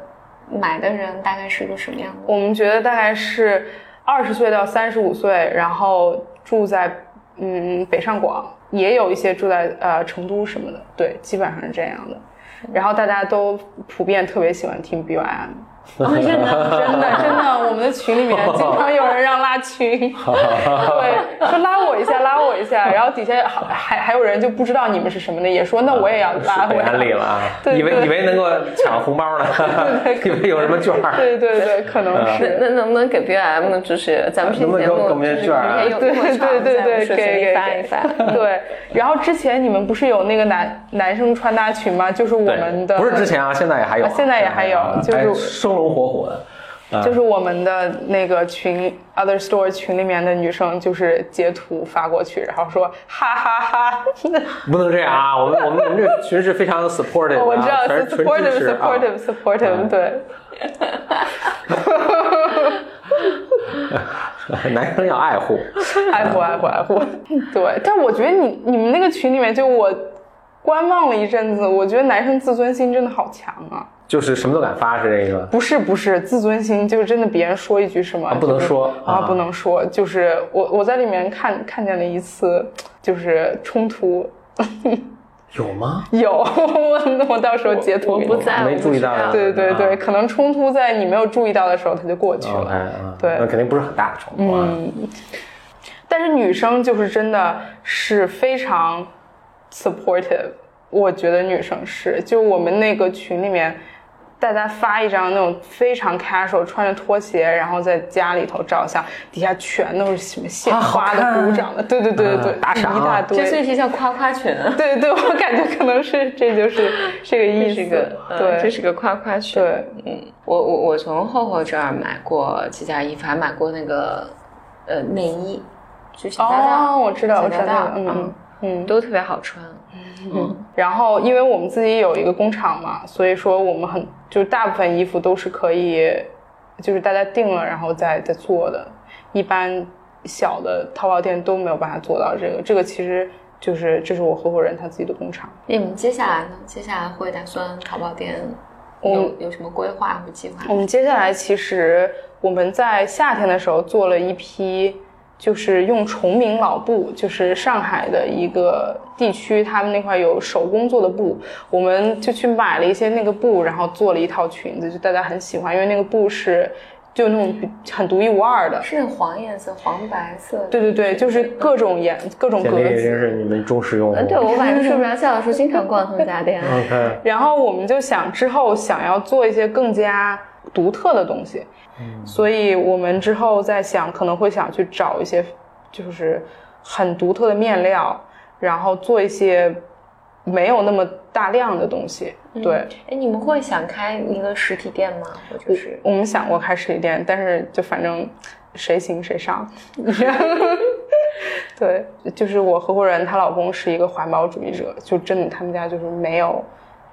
买的人大概是个什么样的？我们觉得大概是二十岁到三十五岁，然后住在嗯北上广，也有一些住在呃成都什么的。对，基本上是这样的。然后大家都普遍特别喜欢听 BYM。真的，真的，真的，我们的群里面经常有人让拉群，对，说拉我一下，拉我一下，然后底下还还有人就不知道你们是什么的，也说那我也要拉。被安利了啊！以为以为能够抢红包呢，以为有什么券对对对，可能是。那能不能给 BYM 就是咱们这节目给我们券对对对对，给给发一发。对，然后之前你们不是有那个男男生穿搭群吗？就是我们的，不是之前啊，现在也还有，现在也还有，就是生龙活虎的，就是我们的那个群，other store 群里面的女生，就是截图发过去，然后说哈哈哈。不能这样啊！我们我们我们这群是非常 supportive，我知道，supportive supportive supportive，对。男生要爱护，爱护爱护爱护。对，但我觉得你你们那个群里面，就我观望了一阵子，我觉得男生自尊心真的好强啊。就是什么都敢发是这个？不是不是，自尊心就是真的，别人说一句什么不能说啊，不能说。就是我我在里面看看见了一次，就是冲突。有吗？有，我 我到时候截图。我不在，没注意到。对对对，可能冲突在你没有注意到的时候，它就过去了。对，那肯定不是很大的冲突。嗯，但是女生就是真的是非常 supportive，我觉得女生是，就我们那个群里面。大家发一张那种非常 casual，穿着拖鞋，然后在家里头照相，底下全都是什么献花的、鼓掌的，对对对对对，打赏一大堆，这是叫夸夸群。对对，我感觉可能是这就是 这个意思，对，这是个夸夸群。对，嗯，我我我从厚厚这儿买过几件衣服，还买过那个呃内衣，就小家大，哦，我知道，我知道，嗯嗯，都特别好穿。嗯，然后因为我们自己有一个工厂嘛，所以说我们很就是大部分衣服都是可以，就是大家定了然后再再做的。一般小的淘宝店都没有办法做到这个，这个其实就是这是我合伙人他自己的工厂。你们接下来呢？接下来会打算淘宝店有有什么规划或计划？我们接下来其实我们在夏天的时候做了一批。就是用崇明老布，就是上海的一个地区，他们那块有手工做的布，我们就去买了一些那个布，然后做了一套裙子，就大家很喜欢，因为那个布是就那种很独一无二的，是黄颜色、黄白色。对对对，就是各种颜、各种格子。这是你们忠实用户。对，我晚上睡不着觉的时候经常逛他们家店。OK。然后我们就想之后想要做一些更加独特的东西。所以我们之后在想，可能会想去找一些，就是很独特的面料，然后做一些没有那么大量的东西。对，哎，你们会想开一个实体店吗？或者是我们想过开实体店，但是就反正谁行谁上。对，就是我合伙人她老公是一个环保主义者，就真的他们家就是没有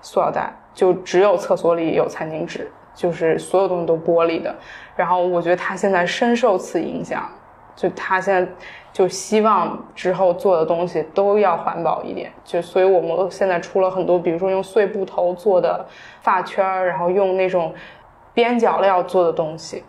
塑料袋，就只有厕所里有餐巾纸。就是所有东西都玻璃的，然后我觉得他现在深受此影响，就他现在就希望之后做的东西都要环保一点，就所以我们现在出了很多，比如说用碎布头做的发圈儿，然后用那种边角料做的东西。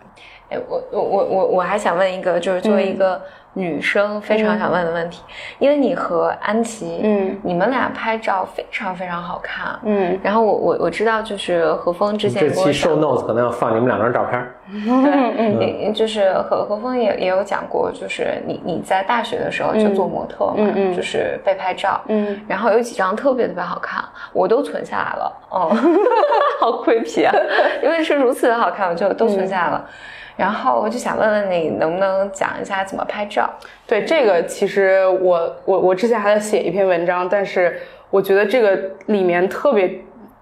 哎，我我我我我还想问一个，就是作为一个。女生非常想问的问题，因为你和安琪，嗯，你们俩拍照非常非常好看，嗯，然后我我我知道就是何峰之前这期 show notes 可能要放你们两张照片，对，嗯，就是何何峰也也有讲过，就是你你在大学的时候就做模特嘛，嗯就是被拍照，嗯，然后有几张特别特别好看，我都存下来了，哦，好亏皮啊，因为是如此的好看，我就都存下来了。然后我就想问问你，能不能讲一下怎么拍照？对这个，其实我我我之前还在写一篇文章，但是我觉得这个里面特别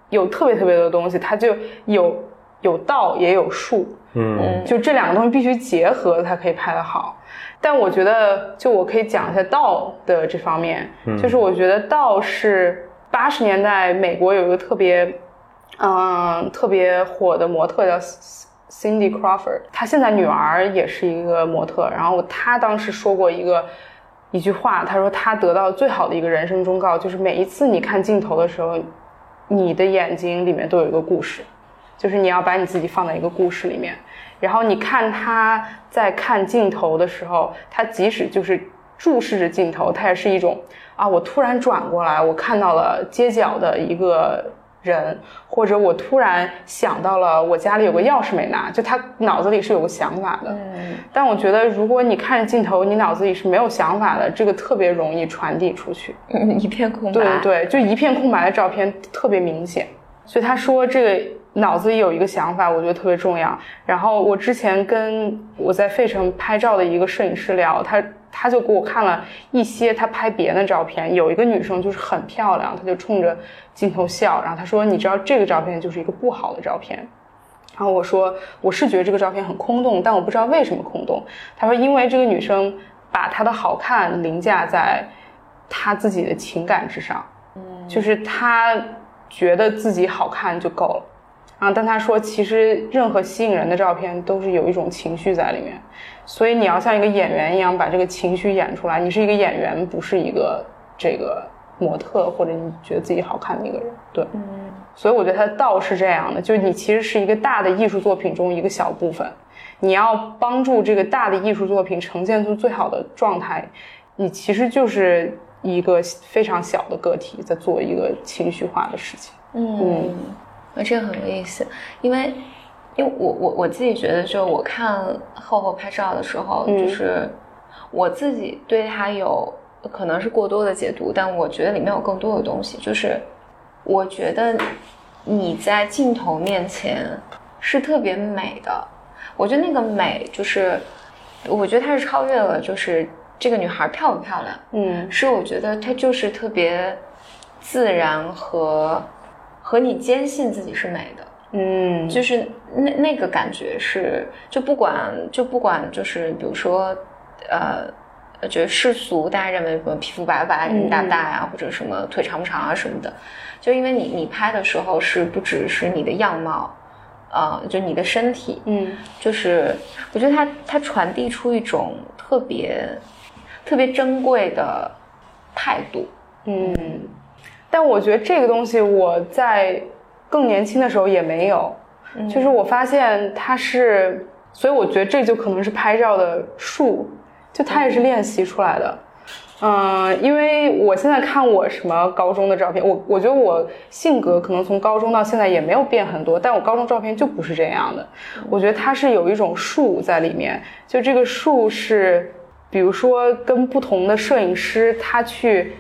有特别特别多的东西，它就有有道也有术，嗯。就这两个东西必须结合才可以拍得好。但我觉得，就我可以讲一下道的这方面，就是我觉得道是八十年代美国有一个特别，嗯，特别火的模特叫 Cindy Crawford，她现在女儿也是一个模特，然后她当时说过一个一句话，她说她得到最好的一个人生忠告就是每一次你看镜头的时候，你的眼睛里面都有一个故事，就是你要把你自己放在一个故事里面。然后你看他在看镜头的时候，他即使就是注视着镜头，他也是一种啊，我突然转过来，我看到了街角的一个人，或者我突然想到了我家里有个钥匙没拿，就他脑子里是有个想法的。嗯但我觉得，如果你看着镜头，你脑子里是没有想法的，这个特别容易传递出去。嗯，一片空白。对对对，就一片空白的照片特别明显。所以他说这个脑子里有一个想法，我觉得特别重要。然后我之前跟我在费城拍照的一个摄影师聊，他他就给我看了一些他拍别人的照片，有一个女生就是很漂亮，他就冲着镜头笑，然后他说：“你知道这个照片就是一个不好的照片。”然后我说：“我是觉得这个照片很空洞，但我不知道为什么空洞。”他说：“因为这个女生把她的好看凌驾在她自己的情感之上。”嗯就是她觉得自己好看就够了，啊，但他说其实任何吸引人的照片都是有一种情绪在里面，所以你要像一个演员一样把这个情绪演出来。你是一个演员，不是一个这个模特或者你觉得自己好看的一个人。对，嗯所以我觉得他的道是这样的，就是你其实是一个大的艺术作品中一个小部分，你要帮助这个大的艺术作品呈现出最好的状态，你其实就是一个非常小的个体在做一个情绪化的事情。嗯，那这个很有意思，因为因为我我我自己觉得，就我看厚厚拍照的时候，嗯。就是我自己对它有可能是过多的解读，但我觉得里面有更多的东西，就是我觉得你在镜头面前是特别美的，我觉得那个美就是，我觉得它是超越了就是这个女孩漂不漂亮，嗯。是我觉得她就是特别自然和和你坚信自己是美的，嗯，就是那那个感觉是，就不管就不管就是比如说，呃。觉得世俗，大家认为什么皮肤白不白、嗯眼大不大呀、或者什么腿长不长啊什么的，就因为你你拍的时候是不只是你的样貌，呃，就你的身体，嗯。就是我觉得它它传递出一种特别特别珍贵的态度。嗯，但我觉得这个东西我在更年轻的时候也没有，就是我发现它是，所以我觉得这就可能是拍照的术，就它也是练习出来的。嗯，因为我现在看我什么高中的照片，我我觉得我性格可能从高中到现在也没有变很多，但我高中照片就不是这样的。我觉得它是有一种术在里面，就这个术是，比如说跟不同的摄影师他去，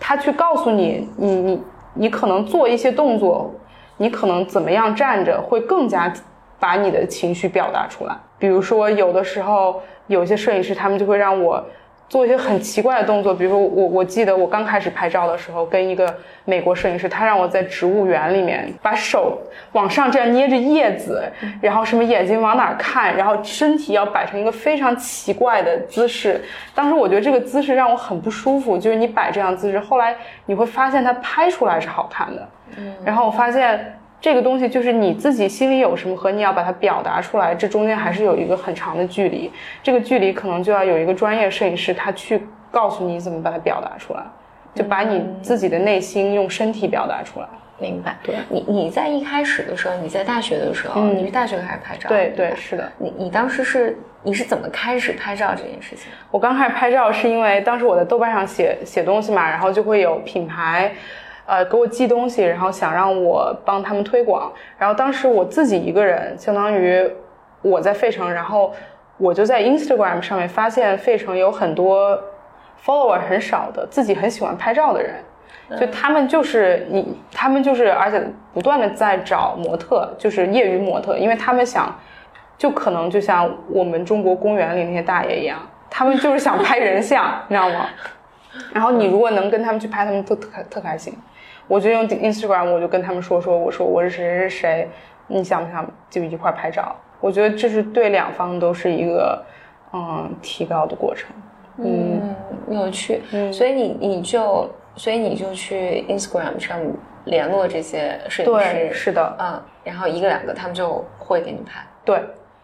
他去告诉你，你你你可能做一些动作，你可能怎么样站着会更加把你的情绪表达出来。比如说，有的时候有些摄影师他们就会让我做一些很奇怪的动作，比如说我我记得我刚开始拍照的时候，跟一个美国摄影师，他让我在植物园里面把手往上这样捏着叶子，然后什么眼睛往哪儿看，然后身体要摆成一个非常奇怪的姿势。当时我觉得这个姿势让我很不舒服，就是你摆这样姿势，后来你会发现它拍出来是好看的。嗯，然后我发现。这个东西就是你自己心里有什么和你要把它表达出来，这中间还是有一个很长的距离。这个距离可能就要有一个专业摄影师，他去告诉你怎么把它表达出来，就把你自己的内心用身体表达出来。明白？对你你在一开始的时候，你在大学的时候，嗯你是大学开始拍照，对对，是的。你你当时是你是怎么开始拍照这件事情？我刚开始拍照是因为当时我在豆瓣上写写东西嘛，然后就会有品牌，呃，给我寄东西，然后想让我帮他们推广。然后当时我自己一个人，相当于我在费城，然后我就在 Instagram 上面发现费城有很多 follower 很少的，自己很喜欢拍照的人。就他们就是你，他们就是，而且不断的在找模特，就是业余模特，因为他们想就可能就像我们中国公园里那些大爷一样，他们就是想拍人像，你知道吗？然后你如果能跟他们去拍，他们都特特开心。我就用 Instagram，我就跟他们说说，我说我是谁谁谁，你想不想就一块拍照？我觉得这是对两方都是一个嗯提高的过程。嗯，有趣。嗯，所以你你就所以你就去 Instagram 上联络这些摄影师，对，是的，嗯，然后一个两个他们就会给你拍。对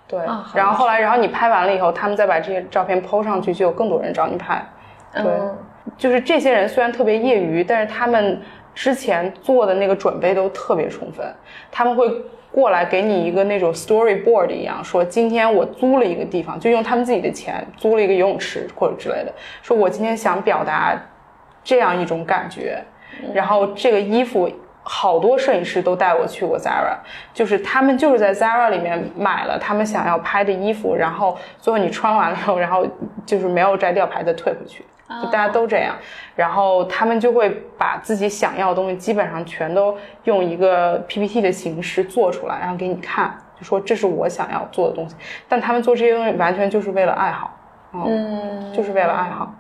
对，然后后来然后你拍完了以后，他们再把这些照片 PO 上去，就有更多人找你拍。对，就是这些人虽然特别业余，但是他们之前做的那个准备都特别充分，他们会。过来给你一个那种 storyboard 一样，说今天我租了一个地方，就用他们自己的钱租了一个游泳池或者之类的。说我今天想表达这样一种感觉，然后这个衣服好多摄影师都带我去过 Zara，就是他们就是在 Zara 里面买了他们想要拍的衣服，然后最后你穿完了后，然后就是没有摘吊牌再退回去。就大家都这样，然后他们就会把自己想要的东西基本上全都用一个 PPT 的形式做出来，然后给你看，就说这是我想要做的东西。但他们做这些东西完全就是为了爱好，嗯，就是为了爱好。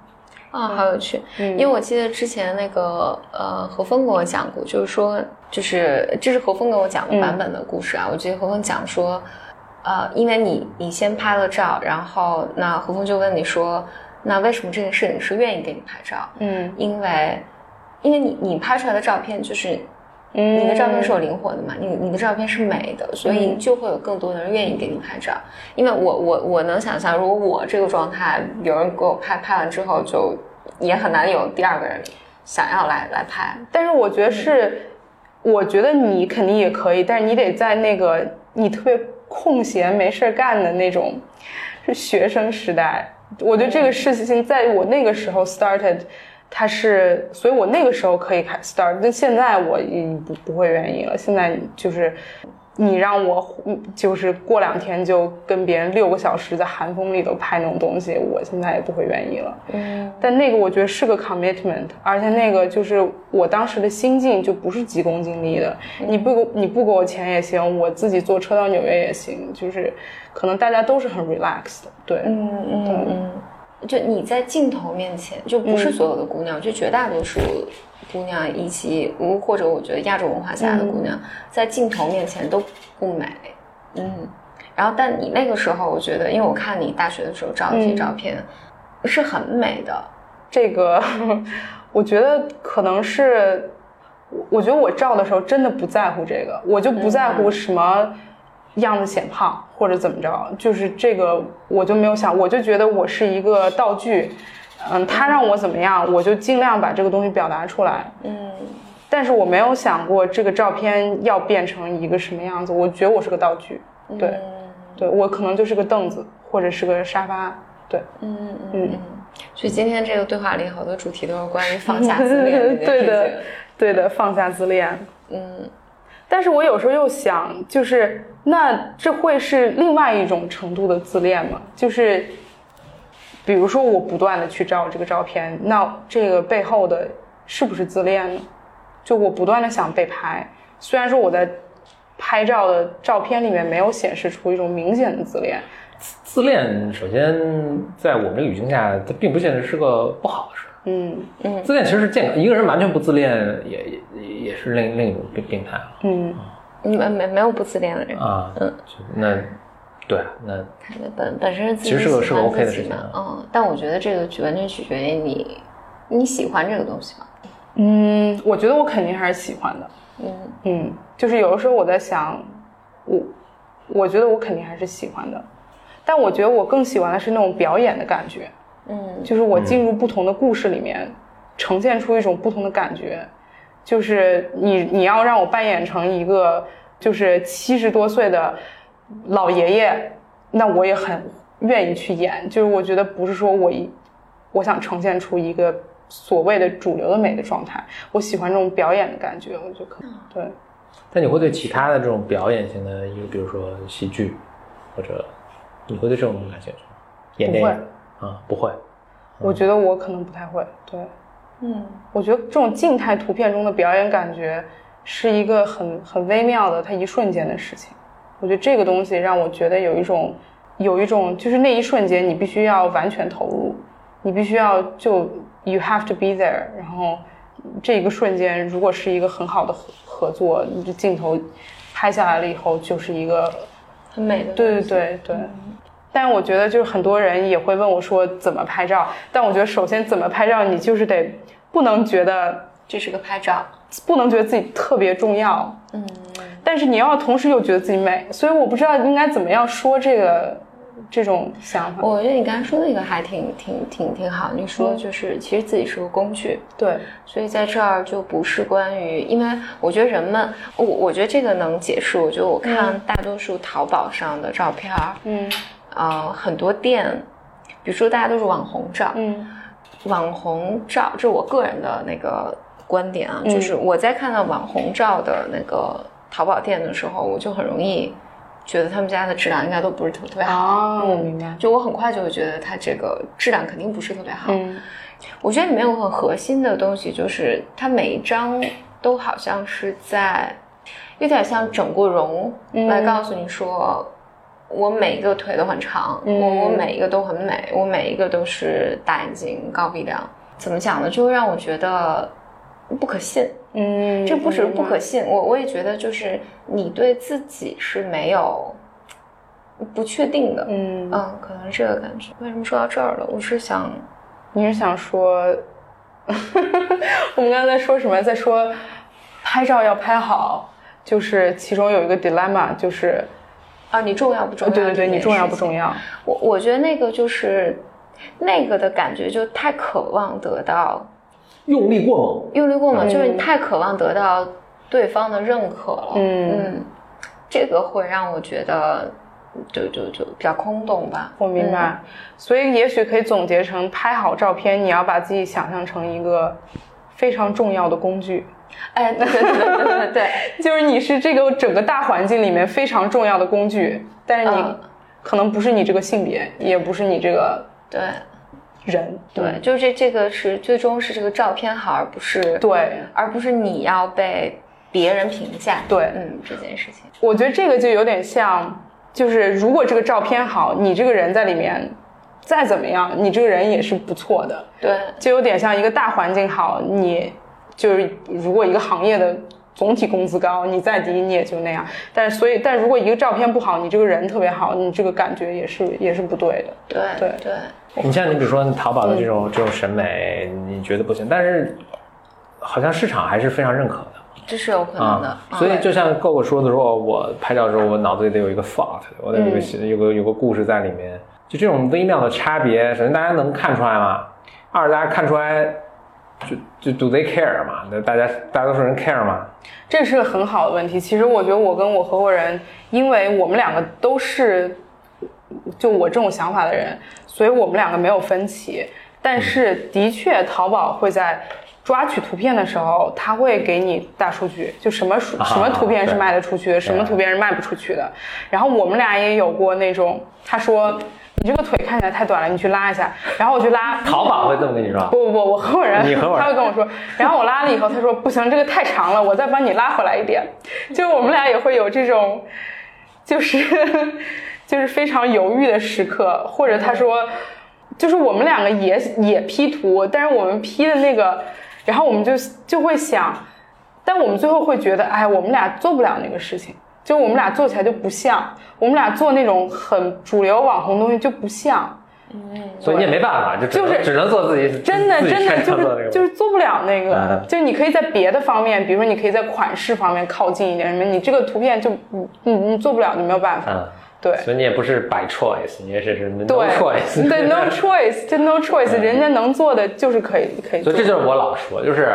啊，好有趣。因为我记得之前那个呃何峰跟我讲过，就是说就是这是何峰跟我讲的版本的故事啊。我记得何峰讲说，呃，因为你你先拍了照，然后那何峰就问你说。那为什么这个摄影师愿意给你拍照？嗯，因为，因为你你拍出来的照片就是，你的照片是有灵魂的嘛，你你的照片是美的，所以就会有更多的人愿意给你拍照。因为我我我能想象，如果我这个状态，有人给我拍拍完之后，就也很难有第二个人想要来来拍。但是我觉得是，我觉得你肯定也可以，但是你得在那个你特别空闲没事干的那种，是学生时代。我觉得这个事情在我那个时候 started，它是，所以我那个时候可以开 start，但现在我已不不会愿意了。现在就是，你让我就是过两天就跟别人六个小时在寒风里头拍那种东西，我现在也不会愿意了。嗯，但那个我觉得是个 commitment，而且那个就是我当时的心境就不是急功近利的。你不你不给我钱也行，我自己坐车到纽约也行，就是。可能大家都是很 relaxed 的，对，嗯嗯嗯，就你在镜头面前，就不是所有的姑娘，就绝大多数姑娘以及或者我觉得亚洲文化下的姑娘，在镜头面前都不美，嗯，然后但你那个时候，我觉得，因为我看你大学的时候照的一些照片，是很美的，这个 我觉得可能是，我觉得我照的时候真的不在乎这个，我就不在乎什么。样子显胖或者怎么着，就是这个我就没有想，我就觉得我是一个道具，嗯，他让我怎么样，我就尽量把这个东西表达出来，嗯，但是我没有想过这个照片要变成一个什么样子，我觉得我是个道具，对，对我可能就是个凳子或者是个沙发，对，嗯嗯。嗯，所以今天这个对话里好多主题都是关于放下自恋，对的，对的，放下自恋，嗯。但是我有时候又想，就是那这会是另外一种程度的自恋吗？就是，比如说我不断的去照这个照片，那这个背后的是不是自恋呢？就我不断的想被拍，虽然说我在拍照的照片里面没有显示出一种明显的自恋。自恋首先在我们这个语境下，它并不现实是个不好的事。嗯嗯，自恋其实是健康。一个人完全不自恋，也也也是另另一种病病态了。嗯，没没没有不自恋的人啊。嗯，那对那本本身其实是个是个 OK 的事情。嗯，但我觉得这个完全取决于你你喜欢这个东西吗？嗯，我觉得我肯定还是喜欢的。嗯嗯，就是有的时候我在想，我我觉得我肯定还是喜欢的，但我觉得我更喜欢的是那种表演的感觉。嗯，就是我进入不同的故事里面，呈现出一种不同的感觉。就是你你要让我扮演成一个就是七十多岁的老爷爷，那我也很愿意去演。就是我觉得不是说我一我想呈现出一个所谓的主流的美的状态，我喜欢这种表演的感觉。我觉得可能对。但你会对其他的这种表演型的，一个比如说喜剧，或者你会对这种东西感兴趣吗？演电影。啊，不会，我觉得我可能不太会。对，嗯，我觉得这种静态图片中的表演感觉是一个很很微妙的，它一瞬间的事情。我觉得这个东西让我觉得有一种，有一种就是那一瞬间你必须要完全投入，你必须要就 you have to be there，然后这一个瞬间如果是一个很好的合合作，你这镜头拍下来了以后就是一个很美的。对对对对。但我觉得就是很多人也会问我说怎么拍照，但我觉得首先怎么拍照，你就是得不能觉得这是个拍照，不能觉得自己特别重要，嗯，但是你要同时又觉得自己美，所以我不知道应该怎么样说这个这种想法。我觉得你刚才说的那个还挺挺挺挺好，你说就是其实自己是个工具，对，所以在这儿就不是关于，因为我觉得人们，我我觉得这个能解释。我觉得我看大多数淘宝上的照片，嗯。呃，很多店，比如说大家都是网红照，嗯，网红照，这是我个人的那个观点啊，就是我在看到网红照的那个淘宝店的时候，我就很容易觉得他们家的质量应该都不是特特别好。哦，明白。就我很快就会觉得它这个质量肯定不是特别好。嗯，我觉得里面有很核心的东西，就是它每一张都好像是在有点像整过容来告诉你说。我每一个腿都很长，我我每一个都很美，我每一个都是大眼睛、高鼻梁。怎么讲呢？就会让我觉得不可信。嗯，这不是不可信，我我也觉得就是你对自己是没有不确定的。嗯嗯，可能这个感觉。为什么说到这儿了？我是想，你是想说，我们刚才在说什么？在说拍照要拍好，就是其中有一个 dilemma，就是。啊，你重要不重要？对对对，你重要不重要？我我觉得那个就是那个的感觉，就太渴望得到，用力过猛，用力过猛，就是你太渴望得到对方的认可了。嗯，这个会让我觉得就就就比较空洞吧。我明白，所以也许可以总结成：拍好照片，你要把自己想象成一个非常重要的工具。哎，对对对对对，就是你是这个整个大环境里面非常重要的工具，但是你可能不是你这个性别，也不是你这个对人，对，就是这这个是最终是这个照片好，而不是对，而不是你要被别人评价，对，嗯，这件事情，我觉得这个就有点像，就是如果这个照片好，你这个人在里面再怎么样，你这个人也是不错的，对，就有点像一个大环境好，你。就是如果一个行业的总体工资高，你再低你也就那样。但是所以，但如果一个照片不好，你这个人特别好，你这个感觉也是也是不对的。对对对。你像你比如说淘宝的这种这种审美，你觉得不行，但是好像市场还是非常认可的。这是有可能的。所以就像够够说的说，我拍照的时候我脑子里得有一个 thought，我得有个有个有个故事在里面。就这种微妙的差别，首先大家能看出来吗？二大家看出来。就就 Do they care 嘛？那大家大多数人 care 吗？这是个很好的问题。其实我觉得我跟我合伙人，因为我们两个都是就我这种想法的人，所以我们两个没有分歧。但是的确，淘宝会在抓取图片的时候，他会给你大数据，就什么什么图片是卖得出去的，什么图片是卖不出去的。然后我们俩也有过那种，他说。你这个腿看起来太短了，你去拉一下。然后我去拉，淘宝会这么跟你说？不不不，我合伙人，你合伙人，他会跟我说。然后我拉了以后，他说不行，这个太长了，我再帮你拉回来一点。就我们俩也会有这种，就是 就是非常犹豫的时刻。或者他说，就是我们两个也也 P 图，但是我们 P 的那个，然后我们就就会想，但我们最后会觉得，哎，我们俩做不了那个事情。就我们俩做起来就不像，我们俩做那种很主流网红东西就不像，嗯，所以你也没办法，就就是只能做自己，真的真的就是就是做不了那个，就是你可以在别的方面，比如说你可以在款式方面靠近一点，什么你这个图片就你你你做不了，就没有办法，对，所以你也不是 by choice，你也是是 no choice，对 no choice，就 no choice，人家能做的就是可以可以，所以这就是我老说，就是。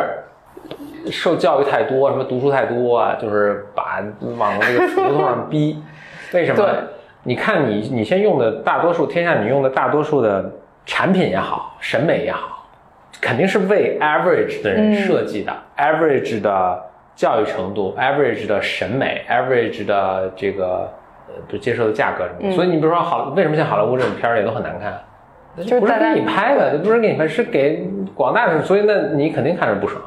受教育太多，什么读书太多啊，就是把往这个胡同上逼。为什么？你看你你先用的大多数天下你用的大多数的产品也好，审美也好，肯定是为 average 的人设计的。average 的教育程度，average 的审美，average 的这个呃接受的价格什么。所以你比如说好，为什么像好莱坞这种片儿也都很难看？就是不是给你拍的，不是给你拍，是给广大的，所以那你肯定看着不爽。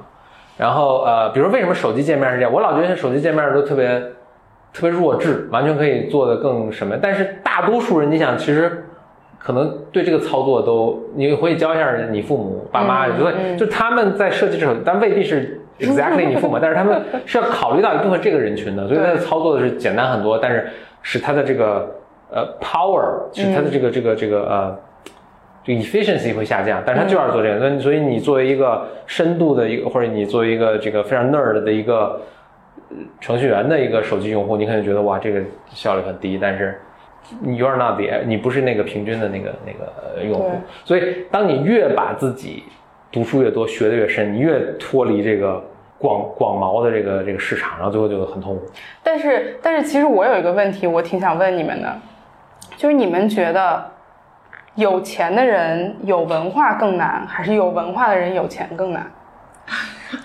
然后呃，比如为什么手机界面是这样？我老觉得手机界面都特别特别弱智，完全可以做的更什么。但是大多数人，你想，其实可能对这个操作都，你回去教一下你父母、爸妈，就会就他们在设计这首，但未必是 exactly 你父母，但是他们是要考虑到一部分这个人群的，所以他的操作是简单很多，但是使他的这个呃 power，使他的这个这个这个呃。这个 efficiency 会下降，但是他就要做这个，那所以你作为一个深度的一个，或者你作为一个这个非常 nerd 的一个呃程序员的一个手机用户，你可能觉得哇，这个效率很低，但是 you are not the，你不是那个平均的那个那个呃用户，所以当你越把自己读书越多，学的越深，你越脱离这个广广袤的这个这个市场，然后最后就很痛苦。但是，但是其实我有一个问题，我挺想问你们的，就是你们觉得有钱的人有文化更难，还是有文化的人有钱更难？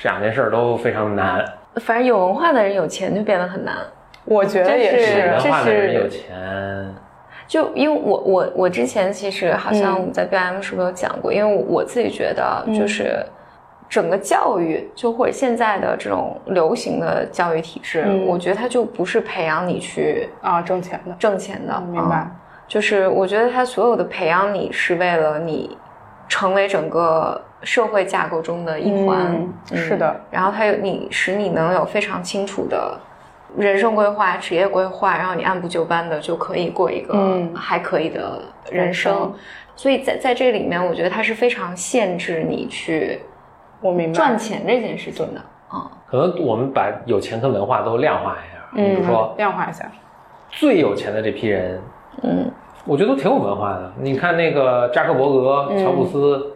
这两件事儿都非常难，反正有文化的人有钱就变得很难。我觉得也这是这化的人有钱，就因为我我我之前其实好像我们在 BM 是不是有讲过？因为我我自己觉得就是整个教育，就或者现在的这种流行的教育体制，嗯我觉得它就不是培养你去啊，挣钱的，挣钱的，明白嗯就是我觉得他所有的培养你是为了你成为整个社会架构中的一环，嗯是的然后他有你使你能有非常清楚的人生规划、职业规划，然后你按部就班的就可以过一个嗯还可以的人人生。生所以在在这里面，我觉得他是非常限制你去我明白。赚钱这件事情的。啊、可能我们把有钱跟文化都量化一下，比嗯，如说量化一下，最有钱的这批人，嗯，我觉得都挺有文化的。你看那个扎克伯格、嗯乔布斯，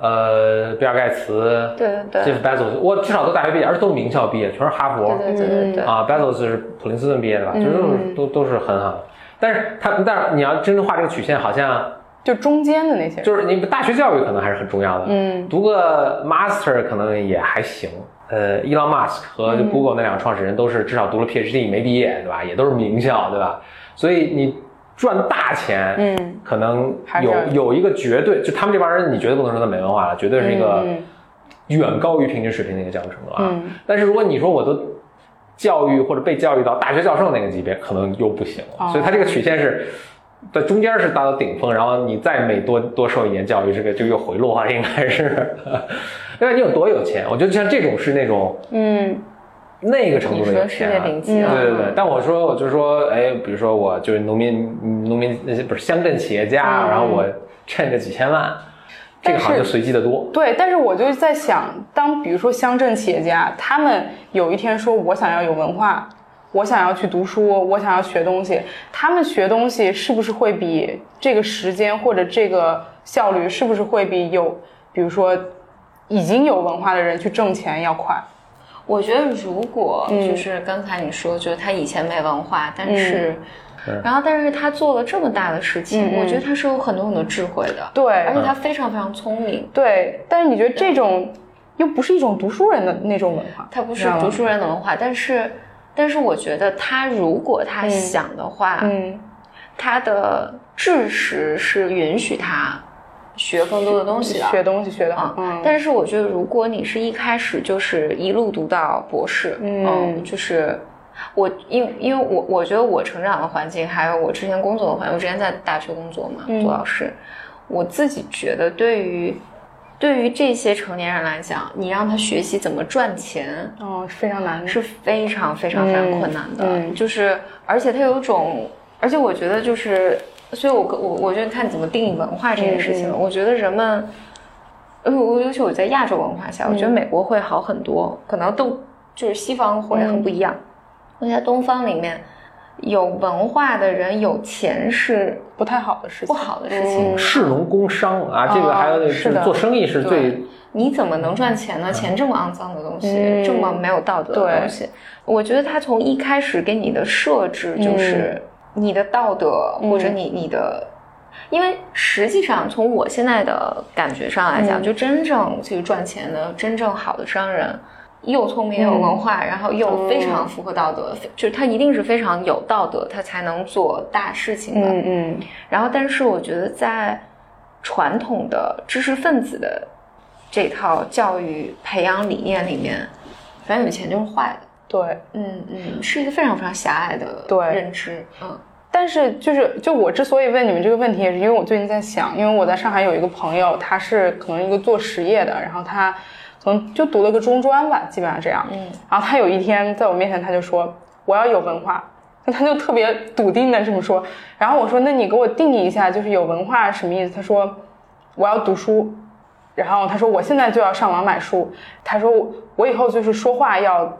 呃，比尔盖茨，对对对这是 Bezos，，我至少都大学毕业，而且都是名校毕业，全是哈佛。对对对。啊，贝佐斯是普林斯顿毕业的吧？就是都都都是很好的。但是他，但是你要真正画这个曲线，好像就中间的那些，就是你大学教育可能还是很重要的。嗯读个 master 可能也还行。呃，伊朗马斯克和 Google 那两个创始人都是至少读了 PhD 没毕业，对吧？也都是名校，对吧？所以你赚大钱，嗯，可能有有一个绝对，就他们这帮人，你绝对不能说他没文化了，绝对是一个嗯远高于平均水平的一个教育程度啊。嗯但是如果你说我都教育或者被教育到大学教授那个级别，可能又不行了。哦所以它这个曲线是在中间是达到顶峰，然后你再每多多受一年教育，这个就又回落了，应该是。另外？你有多有钱？我觉得像这种是那种嗯那个程度的你说世有钱、啊。界顶级了，对对对，但我说，我就说，哎，比如说我就是农民，嗯农民那些不是乡镇企业家，嗯然后我趁着几千万，这个好像就随机的多。对，但是我就在想，当比如说乡镇企业家，他们有一天说我想要有文化，我想要去读书，我想要学东西，他们学东西是不是会比这个时间或者这个效率，是不是会比有比如说已经有文化的人去挣钱要快？我觉得如果嗯。就是刚才你说，就是他以前没文化，但是，然后但是他做了这么大的事情，我觉得他是有很多很多智慧的，对。而且他非常非常聪明。对，但是你觉得这种又不是一种读书人的那种文化，他不是读书人的文化，但是，但是我觉得他如果他想的话，嗯。他的知识是允许他学更多的东西的。学东西学的啊，嗯，但是我觉得，如果你是一开始就是一路读到博士，嗯。就是我因因为我我觉得我成长的环境，还有我之前工作的环境，我之前在大学工作嘛，嗯。做老师，我自己觉得对于对于这些成年人来讲，你让他学习怎么赚钱，哦是非常难，是非常非常非常困难的，嗯。嗯就是而且他有一种，而且我觉得就是，所以我我我觉得看你怎么定义文化这件事情，嗯嗯。我觉得人们，呃，我尤其我在亚洲文化下，我觉嗯得美国会好很多，可能都就是西方会很不一样，因为在东方里面。有文化的人有钱是不太好的事情，不好的事情，嗯。士农工商啊，这个哦还有那个是做生意是最对。你怎么能赚钱呢？钱这么肮脏的东西，嗯。这么没有道德的东西，我觉得他从一开始给你的设置就是你的道德、嗯或者你你的，因为实际上从我现在的感觉上来讲，嗯就真正去赚钱的、真正好的商人。又聪明又有文化，然后又非常符合道德，就是他一定是非常有道德，他才能做大事情的。嗯嗯然后，但是我觉得在传统的知识分子的这套教育培养理念里面，反正有钱就是坏的。对，嗯嗯，是一个非常非常狭隘的对认知，嗯但是就是就我之所以问你们这个问题，也是因为我最近在想，因为我在上海有一个朋友，他是可能一个做实业的，然后他可能就读了个中专吧，基本上这样。嗯，然后他有一天在我面前，他就说我要有文化，他就特别笃定的这么说。然后我说那你给我定义一下，就是有文化什么意思？他说我要读书。然后他说我现在就要上网买书。他说我我以后就是说话要。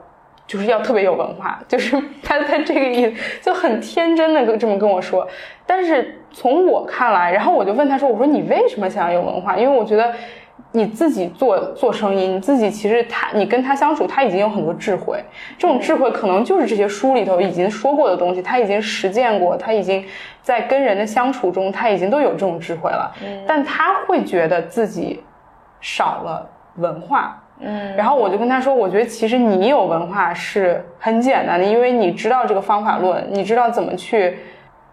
就是要特别有文化，就是 他他这个意思就很天真的跟这么跟我说，但是从我看来，然后我就问他说：“我说你为什么想要有文化？因为我觉得你自己做做生意，你自己其实他你跟他相处，他已经有很多智慧，这种智慧可能就是这些书里头已经说过的东西，他已经实践过，他已经在跟人的相处中，他已经都有这种智慧了，但他会觉得自己少了文化。”嗯，然后我就跟他说，我觉得其实你有文化是很简单的，因为你知道这个方法论，你知道怎么去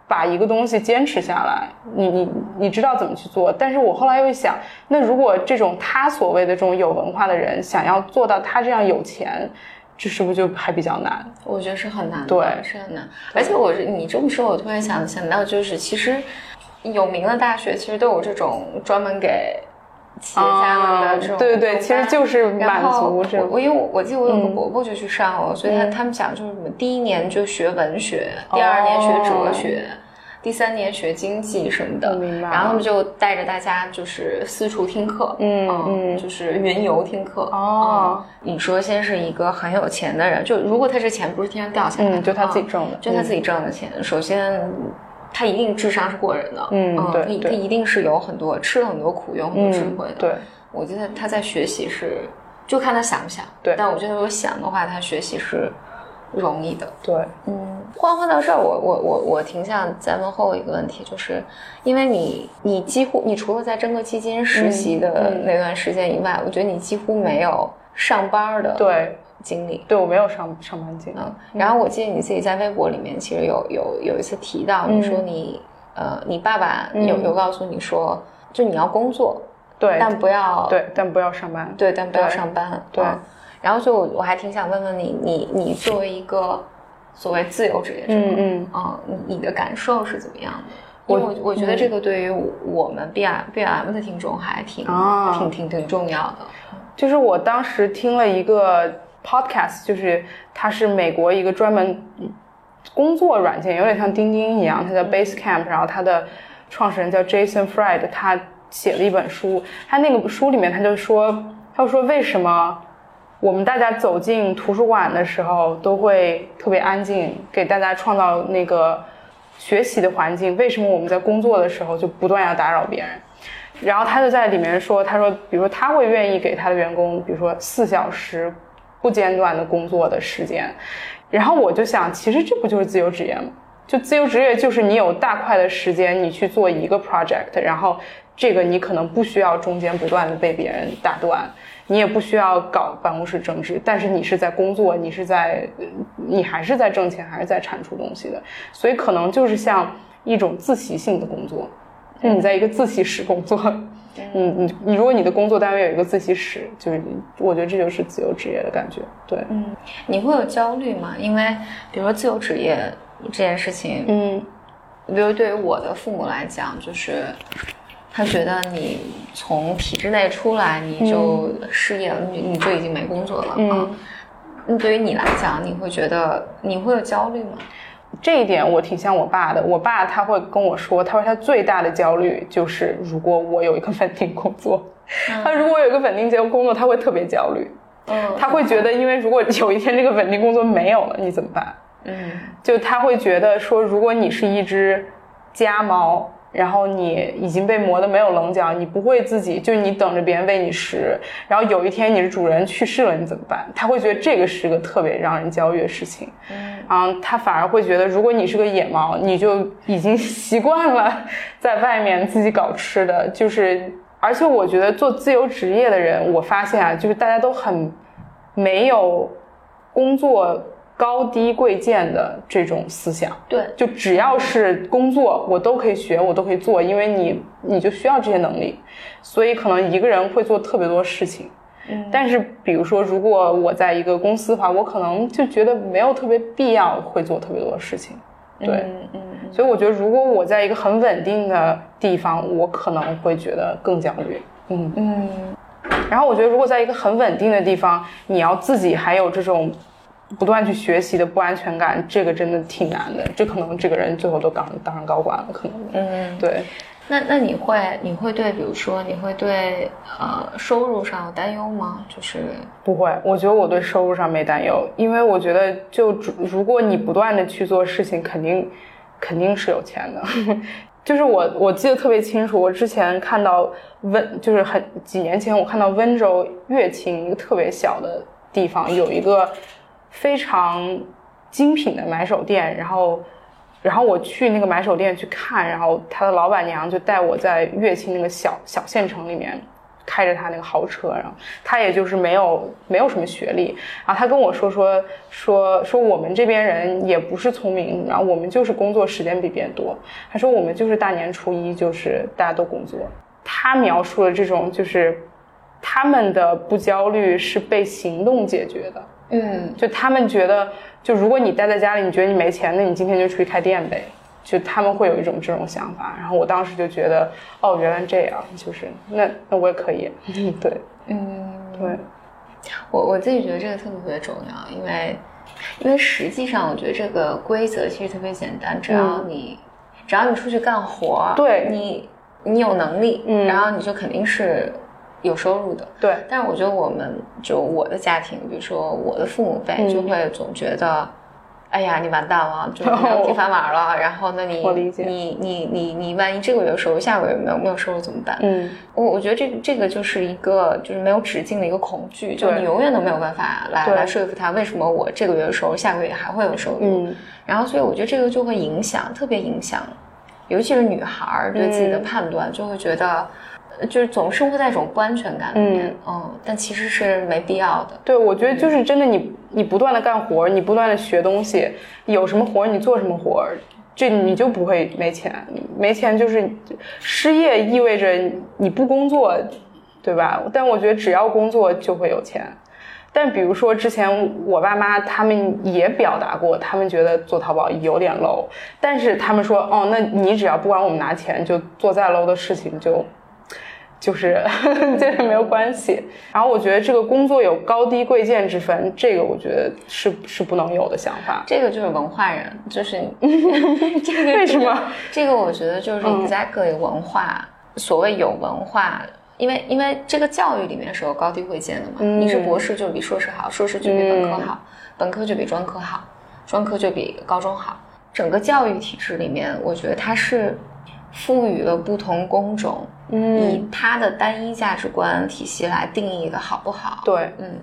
把一个东西坚持下来，你你你知道怎么去做。但是我后来又想，那如果这种他所谓的这种有文化的人想要做到他这样有钱，这是不是就还比较难？我觉得是很难，对，是很难。而且我是你这么说，我突然想想到，就是其实有名的大学其实都有这种专门给。企业家们的这种，对对对，其实就是满足这我因为我我记得我有个伯伯就去上了，所以他他们讲就是什么，第一年就学文学，第二年学哲学，第三年学经济什么的，然后他们就带着大家就是四处听课，嗯嗯，就是云游听课。哦，你说先是一个很有钱的人，就如果他这钱不是天上掉下来的，就他自己挣的，就他自己挣的钱，首先。他一定智商是过人的，嗯，对，他他一定是有很多吃了很多苦，有很多智慧的。对，我觉得他在学习是，就看他想不想。对，但我觉得如果想的话，他学习是容易的。对，嗯，换换到这儿，我我我我挺想再问后一个问题，就是因为你你几乎你除了在真格基金实习的那段时间以外，我觉得你几乎没有上班的。对。经历对我没有上上班经历，然后我记得你自己在微博里面其实有有有一次提到，你说你呃你爸爸有有告诉你说，就你要工作，对，但不要对，但不要上班，对，但不要上班，对。然后就我我还挺想问问你，你你作为一个所谓自由职业者，嗯嗯啊，你的感受是怎么样的？因为我我觉得这个对于我们 B M B M 的听众还挺挺挺挺重要的。就是我当时听了一个。Podcast 就是它是美国一个专门工作软件，有点像钉钉一样，它叫 Basecamp。然后它的创始人叫 Jason Fried，他写了一本书。他那个书里面他就说，他就说为什么我们大家走进图书馆的时候都会特别安静，给大家创造那个学习的环境？为什么我们在工作的时候就不断要打扰别人？然后他就在里面说，他说，比如说他会愿意给他的员工，比如说四小时。不间断的工作的时间，然后我就想，其实这不就是自由职业吗？就自由职业就是你有大块的时间，你去做一个 project，然后这个你可能不需要中间不断的被别人打断，你也不需要搞办公室政治，但是你是在工作，你是在，你还是在挣钱，还是在产出东西的，所以可能就是像一种自习性的工作，就你在一个自习室工作。你你你，如果你的工作单位有一个自习室，就是我觉得这就是自由职业的感觉。对，嗯，你会有焦虑吗？因为比如说自由职业这件事情，嗯，比如对于我的父母来讲，就是他觉得你从体制内出来，你就失业了，你你就已经没工作了。嗯，那对于你来讲，你会觉得你会有焦虑吗？这一点我挺像我爸的。我爸他会跟我说，他说他最大的焦虑就是如果我有一个稳定工作，他如果有一个稳定结工作，他会特别焦虑。嗯，他会觉得，因为如果有一天这个稳定工作没有了，你怎么办？嗯，就他会觉得说，如果你是一只家猫。然后你已经被磨得没有棱角，你不会自己，就是你等着别人喂你食。然后有一天你的主人去世了，你怎么办？他会觉得这个是个特别让人焦虑的事情。嗯，他反而会觉得，如果你是个野猫，你就已经习惯了在外面自己搞吃的。就是，而且我觉得做自由职业的人，我发现啊，就是大家都很没有工作。高低贵贱的这种思想，对，就只要是工作，我都可以学，我都可以做，因为你你就需要这些能力，所以可能一个人会做特别多事情，嗯，但是比如说，如果我在一个公司的话，我可能就觉得没有特别必要会做特别多的事情。对，嗯嗯。所以我觉得，如果我在一个很稳定的地方，我可能会觉得更焦虑。嗯，嗯。然后我觉得，如果在一个很稳定的地方，你要自己还有这种不断去学习的不安全感，这个真的挺难的。这可能这个人最后都当当上高管了，可能。嗯，对，那那你会你会对，比如说你会对呃收入上有担忧吗？就是不会，我觉得我对收入上没担忧，因为我觉得就如如果你不断的去做事情，肯定肯定是有钱的。就是我我记得特别清楚，我之前看到温，就是很几年前我看到温州乐清一个特别小的地方有一个非常精品的买手店，然后。然后我去那个买手店去看，然后他的老板娘就带我在乐清那个小小县城里面，开着他那个豪车，然后他也就是没有没有什么学历，然后他跟我说说说说我们这边人也不是聪明，然后我们就是工作时间比别人多，他说我们就是大年初一就是大家都工作，他描述的这种就是他们的不焦虑是被行动解决的，嗯。就他们觉得，就如果你待在家里，你觉得你没钱，那你今天就出去开店呗。就他们会有一种这种想法，然后我当时就觉得，哦，原来这样，就是那那我也可以，对。嗯，对，我我自己觉得这个特别特别重要，因为因为实际上我觉得这个规则其实特别简单，只要你、只要你出去干活，对。你你有能力，嗯。然后你就肯定是有收入的。对，但是我觉得我们就我的家庭，比如说我的父母辈，嗯就会总觉得，哎呀，你完蛋了，就是你要铁饭碗了。然后那你你你你你万一这个月有收入，下个月没有没有收入怎么办？嗯，我我觉得这个这个就是一个就是没有止境的一个恐惧，就对你永远都没有办法来来说服他为什么我这个月有收入，下个月还会有收入。嗯，然后所以我觉得这个就会影响，特别影响，尤其是女孩儿对自己的嗯判断，就会觉得。呃就是总生活在一种不安全感里面，嗯但其实是没必要的。对，我觉得就是真的你，你不断的干活，你不断的学东西，有什么活儿你做什么活儿，这你就不会没钱。没钱就是失业，意味着你不工作，对吧？但我觉得只要工作就会有钱。但比如说之前我爸妈他们也表达过，他们觉得做淘宝有点 low，但是他们说，哦，那你只要不管我们拿钱，就做再 low 的事情就就是 这是没有关系。然后我觉得这个工作有高低贵贱之分，这个我觉得是是不能有的想法。这个就是文化人，就是 这个为什么？这个我觉得就是嗯 exactly 文化，所谓有文化。因为因为这个教育里面是有高低贵贱的嘛，嗯你是博士就比硕士好，硕士就比本科好，本科就比专科好，专科就比高中好。整个教育体制里面，我觉得它是赋予了不同工种，嗯。以它的单一价值观体系来定义的好不好。对，嗯，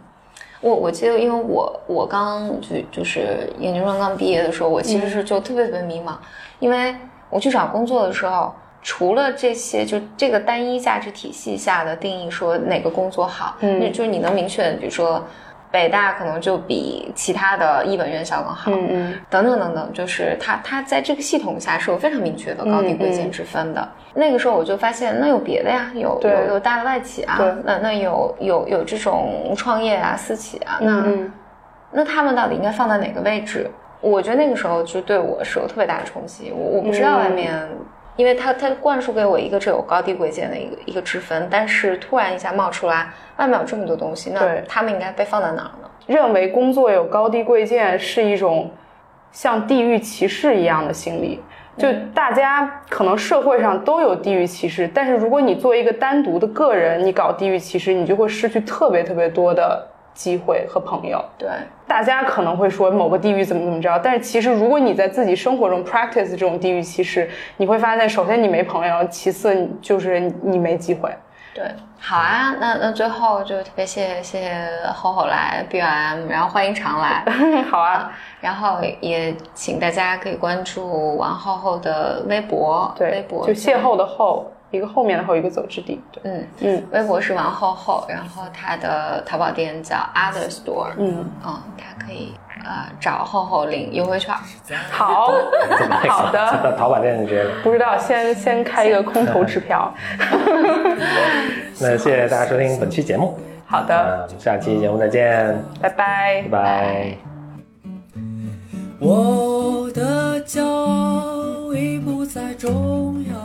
我我记得，因为我我刚就就是研究生刚毕业的时候，我其实是就特别特别迷茫，因为我去找工作的时候，除了这些就这个单一价值体系下的定义，说哪个工作好，嗯。那就是你能明确的，比如说北大可能就比其他的一本院校更好，嗯嗯等等等等，就是它它在这个系统下是有非常明确的高低贵贱之分的。那个时候我就发现，那有别的呀，有有有大的外企啊，那那有有有这种创业啊、私企啊，那、嗯那他们到底应该放在哪个位置？我觉得那个时候就对我是有特别大的冲击。我我不知道外面，因为他他灌输给我一个这有高低贵贱的一个一个之分，但是突然一下冒出来，外面有这么多东西，那他们应该被放在哪儿呢？认为工作有高低贵贱是一种像地域歧视一样的心理。就大家可能社会上都有地域歧视，但是如果你作为一个单独的个人，你搞地域歧视，你就会失去特别特别多的机会和朋友。对，大家可能会说某个地域怎么怎么着，但是其实如果你在自己生活中 practice 这种地域歧视，你会发现，首先你没朋友，其次就是你没机会。对，好啊，那那最后就特别谢谢谢谢厚厚来 BYM，然后欢迎常来，好啊，然后也请大家可以关注王厚厚的微博，对微，博就邂逅的逅，一个后面的后一个走之地对。嗯嗯。微博是王厚厚然后他的淘宝店叫 other store 嗯。嗯他可以呃找厚厚领优惠券。好。好的。到淘宝店直接不知道先先开一个空头支票。那谢谢大家收听本期节目。好的。下期节目再见。拜拜。拜拜。我的骄傲已不再重要。